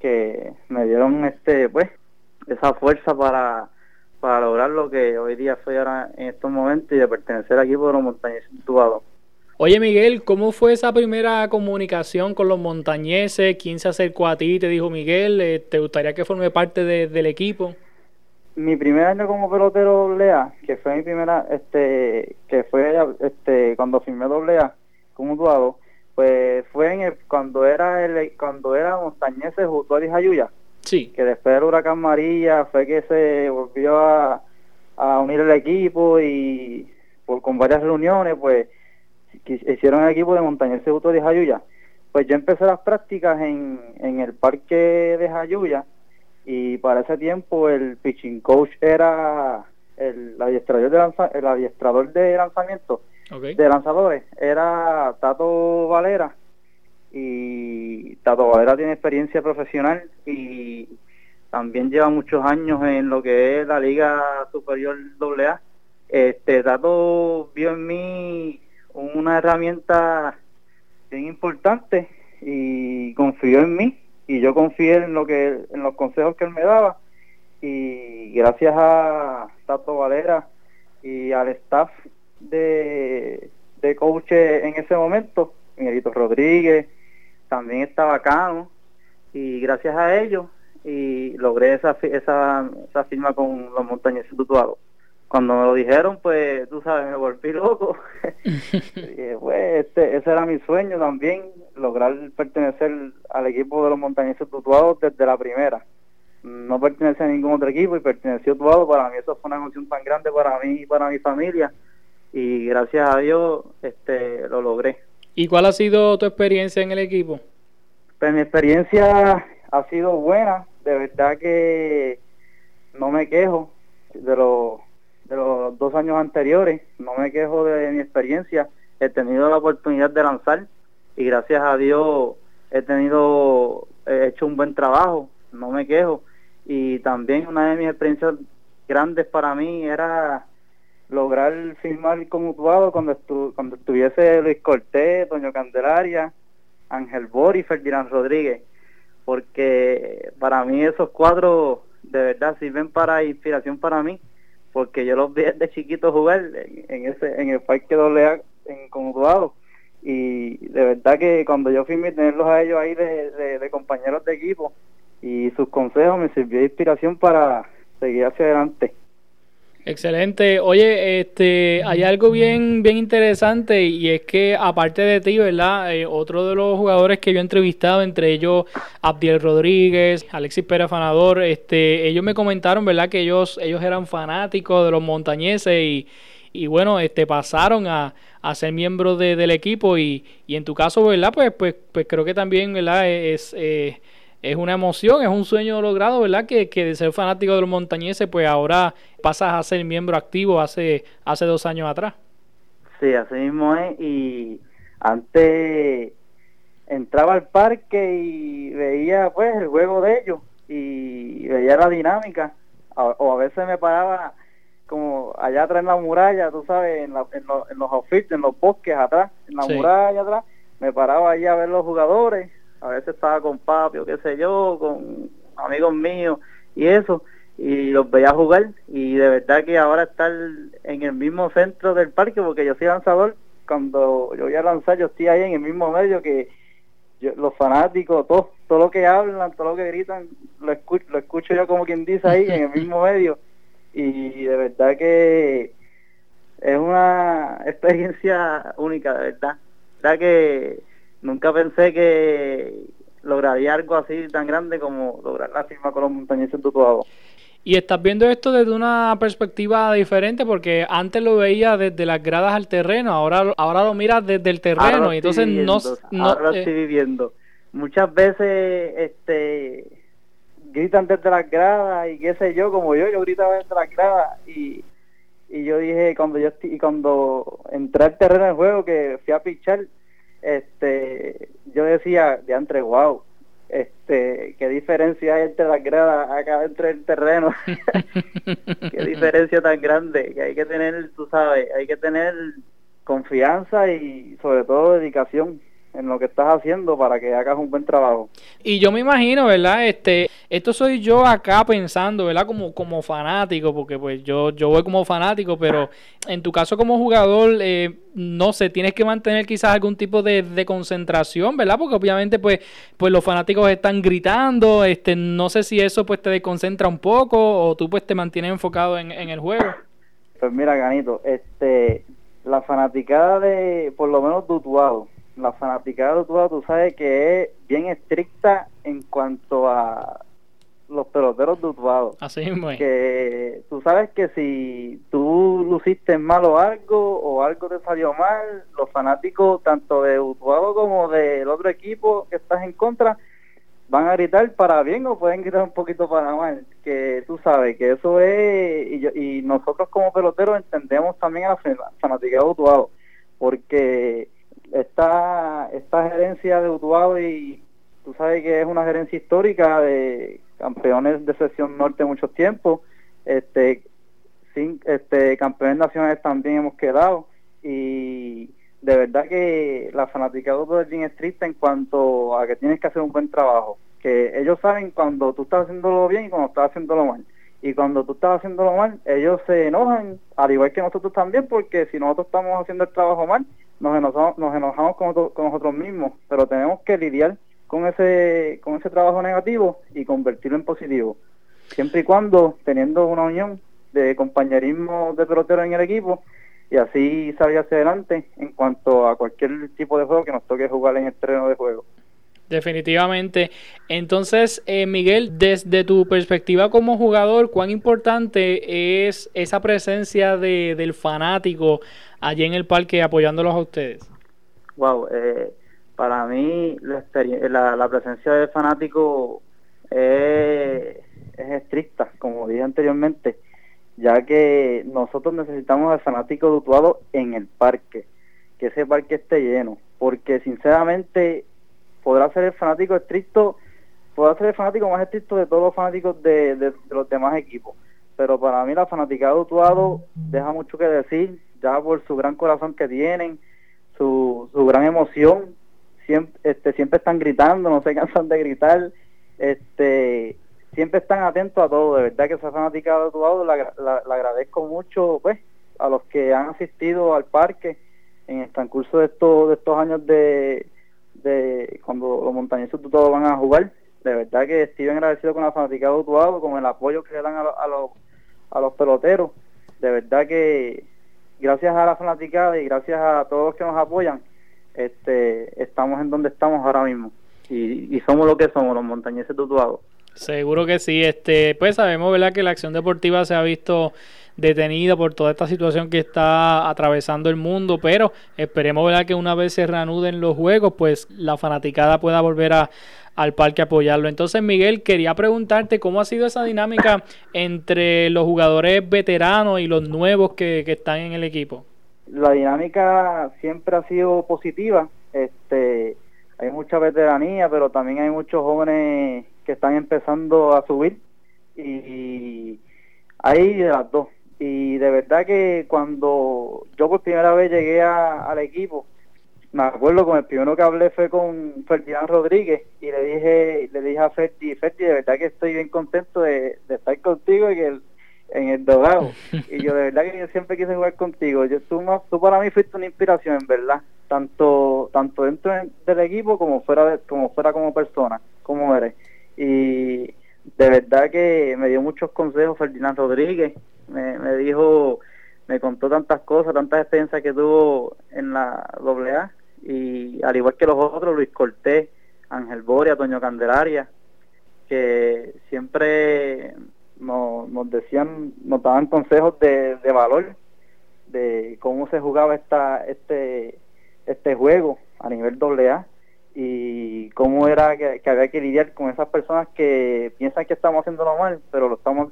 que me dieron este pues esa fuerza para, para lograr lo que hoy día soy ahora en estos momentos y de pertenecer aquí por los montañeses tubados. Oye Miguel, ¿cómo fue esa primera comunicación con los montañeses? ¿Quién se acercó a ti? Te dijo Miguel, eh, ¿te gustaría que forme parte del equipo? Mi primer año como pelotero Lea, que fue mi primera, este, que fue este cuando firmé doble A como Tuado, pues fue en el, cuando era el cuando era Montañeses Jayuya sí. Que después del huracán María fue que se volvió a, unir el equipo y por con varias reuniones pues hicieron el equipo de Montañeses junto a Jayuya pues yo empecé las prácticas en, en el parque de Jayuya y para ese tiempo el pitching coach era el, adiestrador de el adiestrador de lanzamiento de lanzadores era Tato Valera y Tato Valera tiene experiencia profesional y también lleva muchos años en lo que es la Liga Superior AA. Este Tato vio en mí una herramienta bien importante y confió en mí y yo confié en lo que en los consejos que él me daba y gracias a Tato Valera y al staff de, de coach en ese momento, Miguelito Rodríguez, también estaba Cano, y gracias a ellos y logré esa, esa, esa firma con los montañeses tutuados. Cuando me lo dijeron, pues tú sabes, me volví loco. (laughs) y, pues, este, ese era mi sueño también, lograr pertenecer al equipo de los montañeses tutuados desde la primera. No pertenecía a ningún otro equipo y perteneció a Tutuado. Para mí eso fue una emoción tan grande para mí y para mi familia. Y gracias a Dios este, lo logré. ¿Y cuál ha sido tu experiencia en el equipo? Pues mi experiencia ha sido buena, de verdad que no me quejo de los, de los dos años anteriores, no me quejo de mi experiencia, he tenido la oportunidad de lanzar y gracias a Dios he tenido, he hecho un buen trabajo, no me quejo. Y también una de mis experiencias grandes para mí era lograr firmar con Utuado cuando, cuando estuviese Luis Cortés, Doño Candelaria, Ángel Bori y Ferdinand Rodríguez porque para mí esos cuadros de verdad sirven para inspiración para mí, porque yo los vi desde chiquito jugar en, ese en el parque doble en Conduado y de verdad que cuando yo a tenerlos a ellos ahí de, de compañeros de equipo y sus consejos me sirvió de inspiración para seguir hacia adelante. Excelente. Oye, este, hay algo bien, bien interesante y es que aparte de ti, ¿verdad? Eh, otro de los jugadores que yo he entrevistado, entre ellos Abdiel Rodríguez, Alexis Pérez Fanador, este, ellos me comentaron, ¿verdad? Que ellos, ellos eran fanáticos de los montañeses y, y bueno, este, pasaron a, a ser miembros de, del equipo y, y en tu caso, ¿verdad? Pues, pues, pues creo que también, ¿verdad? Es, eh, es una emoción, es un sueño logrado, ¿verdad? Que, que de ser fanático de los montañeses, pues ahora pasas a ser miembro activo hace, hace dos años atrás. Sí, así mismo es. Y antes entraba al parque y veía pues el juego de ellos y veía la dinámica. O a veces me paraba como allá atrás en la muralla, tú sabes, en, en, los outfits, en los bosques atrás, en la muralla atrás, me paraba allí a ver los jugadores a veces estaba con papi o qué sé yo, con amigos míos y eso, y los veía jugar y de verdad que ahora estar en el mismo centro del parque, porque yo soy lanzador, cuando yo voy a lanzar yo estoy ahí en el mismo medio que los fanáticos, todo, todo lo que hablan, todo lo que gritan, lo escucho, lo escucho yo como quien dice ahí en el (laughs) mismo medio y de verdad que es una experiencia única, de verdad. De verdad que nunca pensé que lograría algo así tan grande como lograr la firma con los montañeses de Tutuado. Y estás viendo esto desde una perspectiva diferente porque antes lo veía desde las gradas al terreno, ahora ahora lo miras desde el terreno y entonces no, no ahora eh, estoy viviendo. Muchas veces este gritan desde las gradas y qué sé yo, como yo, yo gritaba desde las gradas y, y yo dije cuando yo y cuando entré al terreno del juego que fui a pichar este, yo decía, de entre wow, este, qué diferencia hay entre las gradas acá dentro del terreno, (laughs) qué diferencia tan grande, que hay que tener, tú sabes, hay que tener confianza y sobre todo dedicación en lo que estás haciendo para que hagas un buen trabajo. Y yo me imagino, ¿verdad? Este, esto soy yo acá pensando, ¿verdad? Como, como fanático, porque pues yo, yo voy como fanático, pero en tu caso como jugador, eh, no sé, tienes que mantener quizás algún tipo de, de, concentración, ¿verdad? Porque obviamente pues, pues los fanáticos están gritando, este, no sé si eso pues te desconcentra un poco o tú pues te mantienes enfocado en, en el juego. Pues mira, Ganito, este, la fanaticada de, por lo menos dutuado, la fanaticada de tú sabes que es bien estricta en cuanto a los peloteros de Así es. Que tú sabes que si tú luciste mal o algo, o algo te salió mal, los fanáticos tanto de Utuado como del otro equipo que estás en contra, van a gritar para bien o pueden gritar un poquito para mal. Que tú sabes que eso es, y, y nosotros como peloteros entendemos también a la fanaticada de Utuado, porque esta, esta gerencia de Utuado y tú sabes que es una gerencia histórica de campeones de sección norte mucho tiempo, este, sin, este, campeones nacionales también hemos quedado. Y de verdad que la fanaticada es bien estricta en cuanto a que tienes que hacer un buen trabajo, que ellos saben cuando tú estás haciéndolo bien y cuando estás haciéndolo mal. Y cuando tú estás haciéndolo mal, ellos se enojan, al igual que nosotros también, porque si nosotros estamos haciendo el trabajo mal, nos enojamos, nos enojamos con nosotros mismos, pero tenemos que lidiar con ese, con ese trabajo negativo y convertirlo en positivo. Siempre y cuando teniendo una unión de compañerismo de pelotero en el equipo y así salir hacia adelante en cuanto a cualquier tipo de juego que nos toque jugar en el terreno de juego. Definitivamente. Entonces, eh, Miguel, desde tu perspectiva como jugador, ¿cuán importante es esa presencia de, del fanático allí en el parque apoyándolos a ustedes? Wow, eh, para mí la, la, presencia del fanático es, es estricta, como dije anteriormente, ya que nosotros necesitamos al fanático dutuado en el parque, que ese parque esté lleno, porque sinceramente podrá ser el fanático estricto, podrá ser el fanático más estricto de todos los fanáticos de, los demás equipos. Pero para mí la fanaticada de Utuado deja mucho que decir, ya por su gran corazón que tienen, su gran emoción, siempre, este, siempre están gritando, no se (laughs) cansan de gritar, este, siempre están atentos a todo, de verdad que esa fanaticada de Utuado la, agradezco mucho, pues, a los que han asistido al parque en el transcurso de estos, años de, cuando los montañeses de todos van a jugar. De verdad que estoy bien agradecido con la fanaticada de Utuado, con el apoyo que le dan a los peloteros. De verdad que gracias a la fanaticada y gracias a todos los que nos apoyan, este, estamos en donde estamos ahora mismo. Y, somos lo que somos, los montañeses de Utuado. Seguro que sí. Este, pues sabemos, ¿verdad?, que la acción deportiva se ha visto detenido por toda esta situación que está atravesando el mundo, pero esperemos ¿verdad? que una vez se reanuden los juegos, pues la fanaticada pueda volver a, al parque a apoyarlo. Entonces, Miguel, quería preguntarte cómo ha sido esa dinámica entre los jugadores veteranos y los nuevos que, que están en el equipo. La dinámica siempre ha sido positiva. Este, hay mucha veteranía, pero también hay muchos jóvenes que están empezando a subir y hay de las dos y de verdad que cuando yo por primera vez llegué al equipo, me acuerdo con el primero que hablé fue con Ferdinand Rodríguez y le dije le dije a Ferdi, Ferdi, de verdad que estoy bien contento de, estar contigo en el, en el dogado. (laughs) y yo de verdad que yo siempre quise jugar contigo. Yo, tú, tú para mí fuiste una inspiración, en verdad, tanto tanto dentro del equipo como fuera de, como fuera como persona, como eres. Y de verdad que me dio muchos consejos Ferdinand Rodríguez me, me dijo, me contó tantas cosas, tantas experiencias que tuvo en la AA y al igual que los otros, Luis Cortés, Ángel Boria, Toño Candelaria, que siempre nos, decían, nos daban consejos de, de valor de cómo se jugaba esta este este juego a nivel AA y cómo era que, que, había que lidiar con esas personas que piensan que estamos haciéndolo mal, pero lo estamos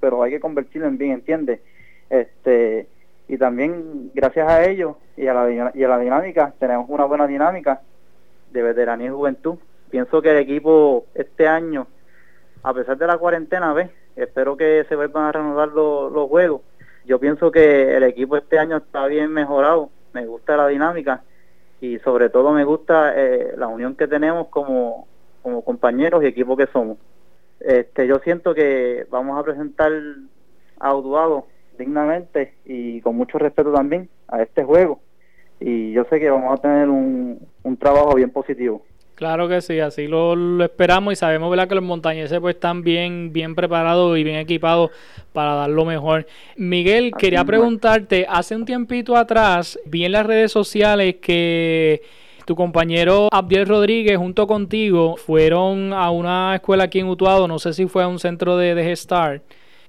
pero hay que convertirlo en bien, ¿entiendes? Este, y también gracias a ellos y a la, y a la dinámica, tenemos una buena dinámica de veteranía y juventud. Pienso que el equipo este año, a pesar de la cuarentena, ¿ves? Espero que se vuelvan a reanudar los, juegos. Yo pienso que el equipo este año está bien mejorado, me gusta la dinámica y sobre todo me gusta eh, la unión que tenemos como, como compañeros y equipo que somos. Este, yo siento que vamos a presentar a Utuado dignamente y con mucho respeto también a este juego. Y yo sé que vamos a tener un, un trabajo bien positivo. Claro que sí, así lo, esperamos y sabemos ¿verdad? que los montañeses pues están bien, bien preparados y bien equipados para dar lo mejor. Miguel, quería preguntarte, hace un tiempito atrás vi en las redes sociales que tu compañero Abdiel Rodríguez junto contigo fueron a una escuela aquí en Utuado, no sé si fue a un centro de, de Gestar.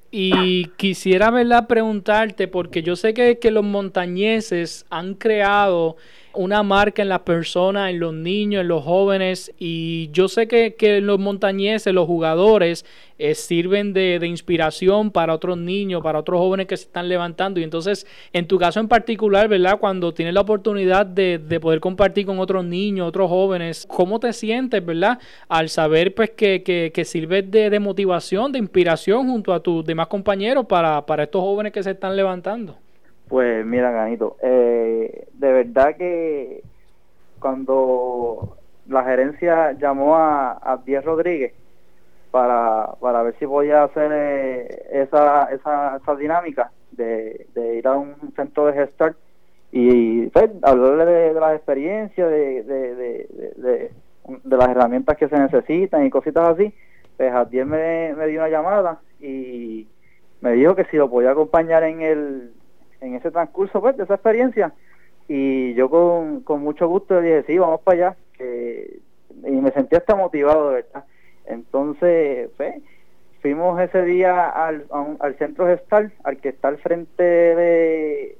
Y quisiera ¿verdad? preguntarte, porque yo sé que, que los montañeses han creado una marca en las personas, en los niños, en los jóvenes. Y yo sé que, que los montañeses, los jugadores, eh, sirven de, de, inspiración para otros niños, para otros jóvenes que se están levantando. Y entonces, en tu caso en particular, ¿verdad? Cuando tienes la oportunidad de, de poder compartir con otros niños, otros jóvenes, ¿cómo te sientes, ¿verdad? Al saber pues que, que, que sirves de, de, motivación, de inspiración junto a tus demás compañeros para, para estos jóvenes que se están levantando. Pues mira, Ganito, eh, de verdad que cuando la gerencia llamó a, a Rodríguez para, para ver si podía hacer eh, esa, esa, esa dinámica de, de, ir a un centro de gestor y pues, hablarle de, las experiencias, de, de, de, las herramientas que se necesitan y cositas así, pues Adiel me, me dio una llamada y me dijo que si lo podía acompañar en el en ese transcurso pues de esa experiencia. Y yo con, con mucho gusto dije sí vamos para allá que, y me sentí hasta motivado de verdad. Entonces pues, fuimos ese día al, al centro gestal al que está al frente de,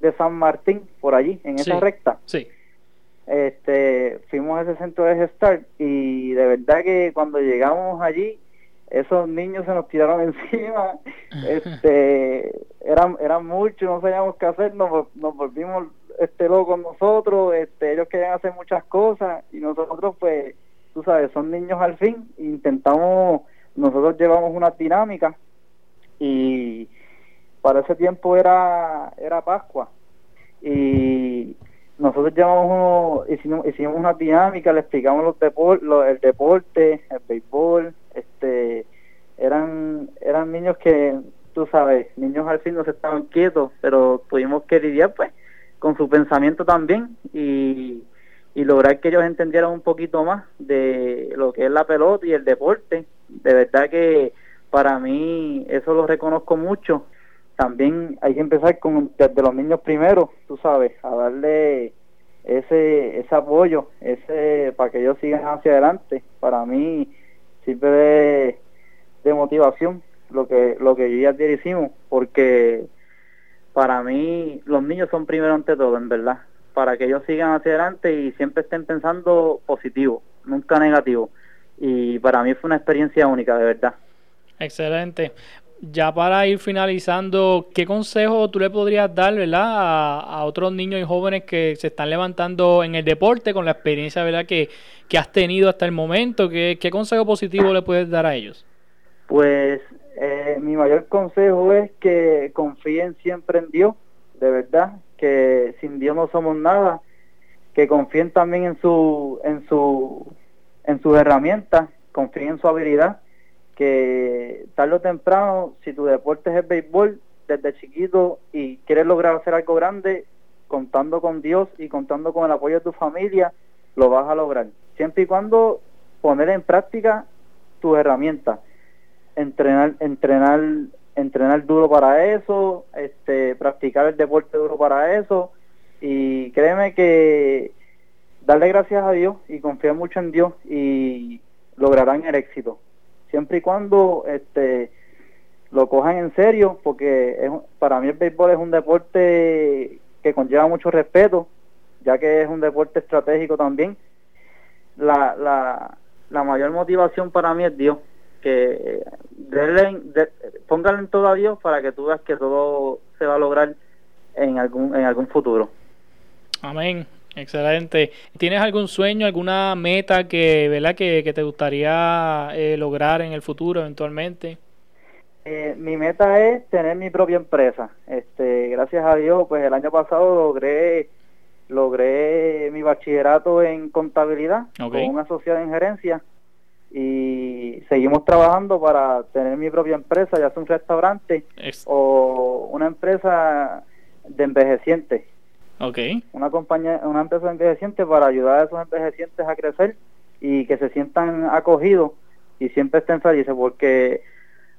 de San Martín por allí en esa recta. sí. Este fuimos a ese centro de gestal y de verdad que cuando llegamos allí esos niños se nos tiraron (laughs) encima, este, eran, eran muchos, no sabíamos qué hacer, nos, nos volvimos este locos nosotros, este, ellos querían hacer muchas cosas y nosotros pues, tú sabes, son niños al fin, intentamos, nosotros llevamos una dinámica y para ese tiempo era, era Pascua y nosotros llevamos hicimos, hicimos una dinámica, le explicamos los depor, el deporte, el béisbol, este eran eran niños que tú sabes niños al fin no se estaban quietos pero tuvimos que lidiar pues con su pensamiento también y, y lograr que ellos entendieran un poquito más de lo que es la pelota y el deporte. De verdad que para mí eso lo reconozco mucho. También hay que empezar con desde los niños primero tú sabes a darle ese ese apoyo ese para que ellos sigan hacia adelante. Para mí sirve de, motivación lo que lo que yo y Adiel hicimos porque para mí los niños son primero ante todo en verdad. Para que ellos sigan hacia adelante y siempre estén pensando positivo nunca negativo. Y para mí fue una experiencia única de verdad. Excelente ya para ir finalizando, ¿qué consejo tú le podrías dar, verdad, a, otros niños y jóvenes que se están levantando en el deporte con la experiencia, verdad, que, que has tenido hasta el momento? ¿Qué, ¿Qué, consejo positivo le puedes dar a ellos? Pues eh, mi mayor consejo es que confíen siempre en Dios, de verdad, que sin Dios no somos nada, que confíen también en su, en su, en sus herramientas, confíen en su habilidad que tarde o temprano, si tu deporte es el béisbol, desde chiquito y quieres lograr hacer algo grande, contando con Dios y contando con el apoyo de tu familia, lo vas a lograr. Siempre y cuando poner en práctica tus herramientas, entrenar, entrenar, entrenar duro para eso, este, practicar el deporte duro para eso, y créeme que darle gracias a Dios y confiar mucho en Dios y lograrán el éxito siempre y cuando este lo cojan en serio, porque para mí el béisbol es un deporte que conlleva mucho respeto, ya que es un deporte estratégico también. La, mayor motivación para mí es Dios, que denle, de, póngale en todo a Dios para que tú veas que todo se va a lograr en algún, en algún futuro. Amén. Excelente. ¿Tienes algún sueño, alguna meta que, ¿verdad? que, te gustaría eh, lograr en el futuro eventualmente? Eh, mi meta es tener mi propia empresa. Este, gracias a Dios, pues el año pasado logré logré mi bachillerato en contabilidad con una sociedad en gerencia y seguimos trabajando para tener mi propia empresa, ya sea un restaurante o una empresa de envejecientes. Okay. Una compañía, una empresa envejeciente para ayudar a esos envejecientes a crecer y que se sientan acogidos y siempre estén felices porque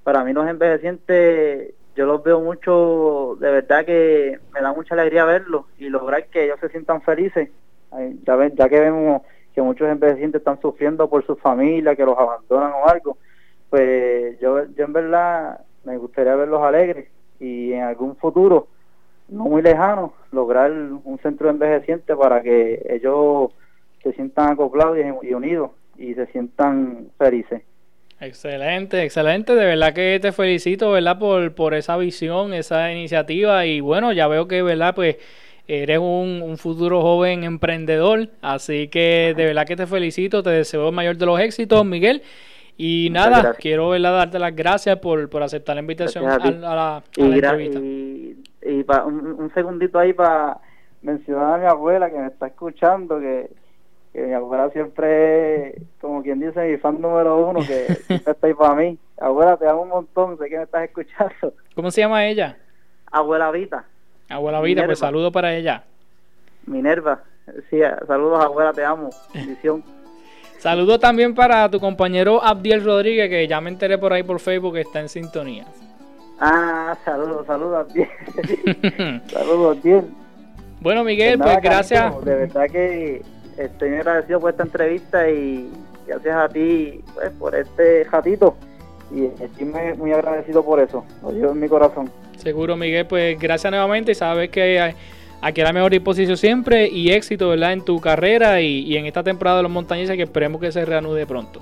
para mí los envejecientes yo los veo mucho, de verdad que me da mucha alegría verlos y lograr que ellos se sientan felices. Ya, que vemos que muchos envejecientes están sufriendo por su familia, que los abandonan o algo, pues yo, yo en verdad me gustaría verlos alegres y en algún futuro no muy lejano, lograr un centro de envejecientes para que ellos se sientan acoplados y, unidos y se sientan felices. Excelente, excelente. De verdad que te felicito, ¿verdad? Por, por esa visión, esa iniciativa. Y bueno, ya veo que, ¿verdad? Pues eres un, un, futuro joven emprendedor. Así que de verdad que te felicito, te deseo el mayor de los éxitos, Miguel. Y nada, quiero ¿verdad? darte las gracias por, por aceptar la invitación a, la, entrevista y pa, un, segundito ahí para mencionar a mi abuela que me está escuchando, que, mi abuela siempre, como quien dice, mi fan número uno, que (laughs) siempre está ahí para mí. Abuela, te amo un montón, sé que me estás escuchando. ¿Cómo se llama ella? Abuela Vita. Abuela Vita, pues saludo para ella. Minerva, sí, saludos abuela, te amo. Bendición. (laughs) Saludos también para tu compañero Abdiel Rodríguez, que ya me enteré por ahí por Facebook que está en sintonía. Ah, saludos, saludos, Abdiel. (laughs) saludos, Abdiel. Bueno, Miguel, pues, pues gracias. de verdad que estoy muy agradecido por esta entrevista y gracias a ti pues, por este ratito. Y estoy muy, agradecido por eso. Lo llevo en mi corazón. Seguro, Miguel, pues gracias nuevamente. Sabes que aquí a la mejor disposición siempre y éxito, ¿verdad? En tu carrera y, en esta temporada de los montañeses que esperemos que se reanude pronto.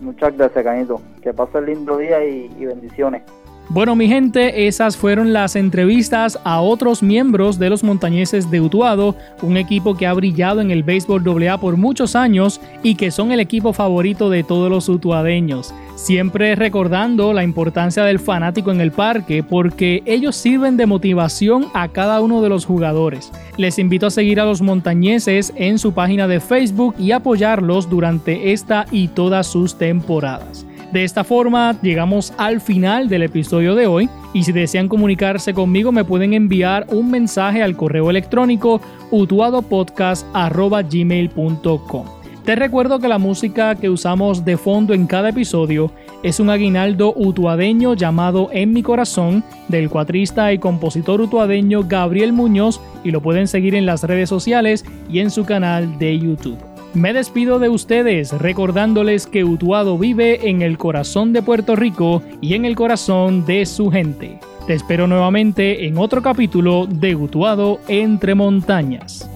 Muchas gracias, Cañito. Que pase el lindo día y bendiciones. Bueno, mi gente, esas fueron las entrevistas a otros miembros de los montañeses de Utuado, un equipo que ha brillado en el béisbol AA por muchos años y que son el equipo favorito de todos los utuadeños. Siempre recordando la importancia del fanático en el parque porque ellos sirven de motivación a cada uno de los jugadores. Les invito a seguir a los montañeses en su página de Facebook y apoyarlos durante esta y todas sus temporadas. De esta forma llegamos al final del episodio de hoy y si desean comunicarse conmigo me pueden enviar un mensaje al correo electrónico utuadopodcast.gmail.com. Te recuerdo que la música que usamos de fondo en cada episodio es un aguinaldo utuadeño llamado En mi corazón del cuatrista y compositor utuadeño Gabriel Muñoz y lo pueden seguir en las redes sociales y en su canal de YouTube. Me despido de ustedes recordándoles que Utuado vive en el corazón de Puerto Rico y en el corazón de su gente. Te espero nuevamente en otro capítulo de Utuado entre montañas.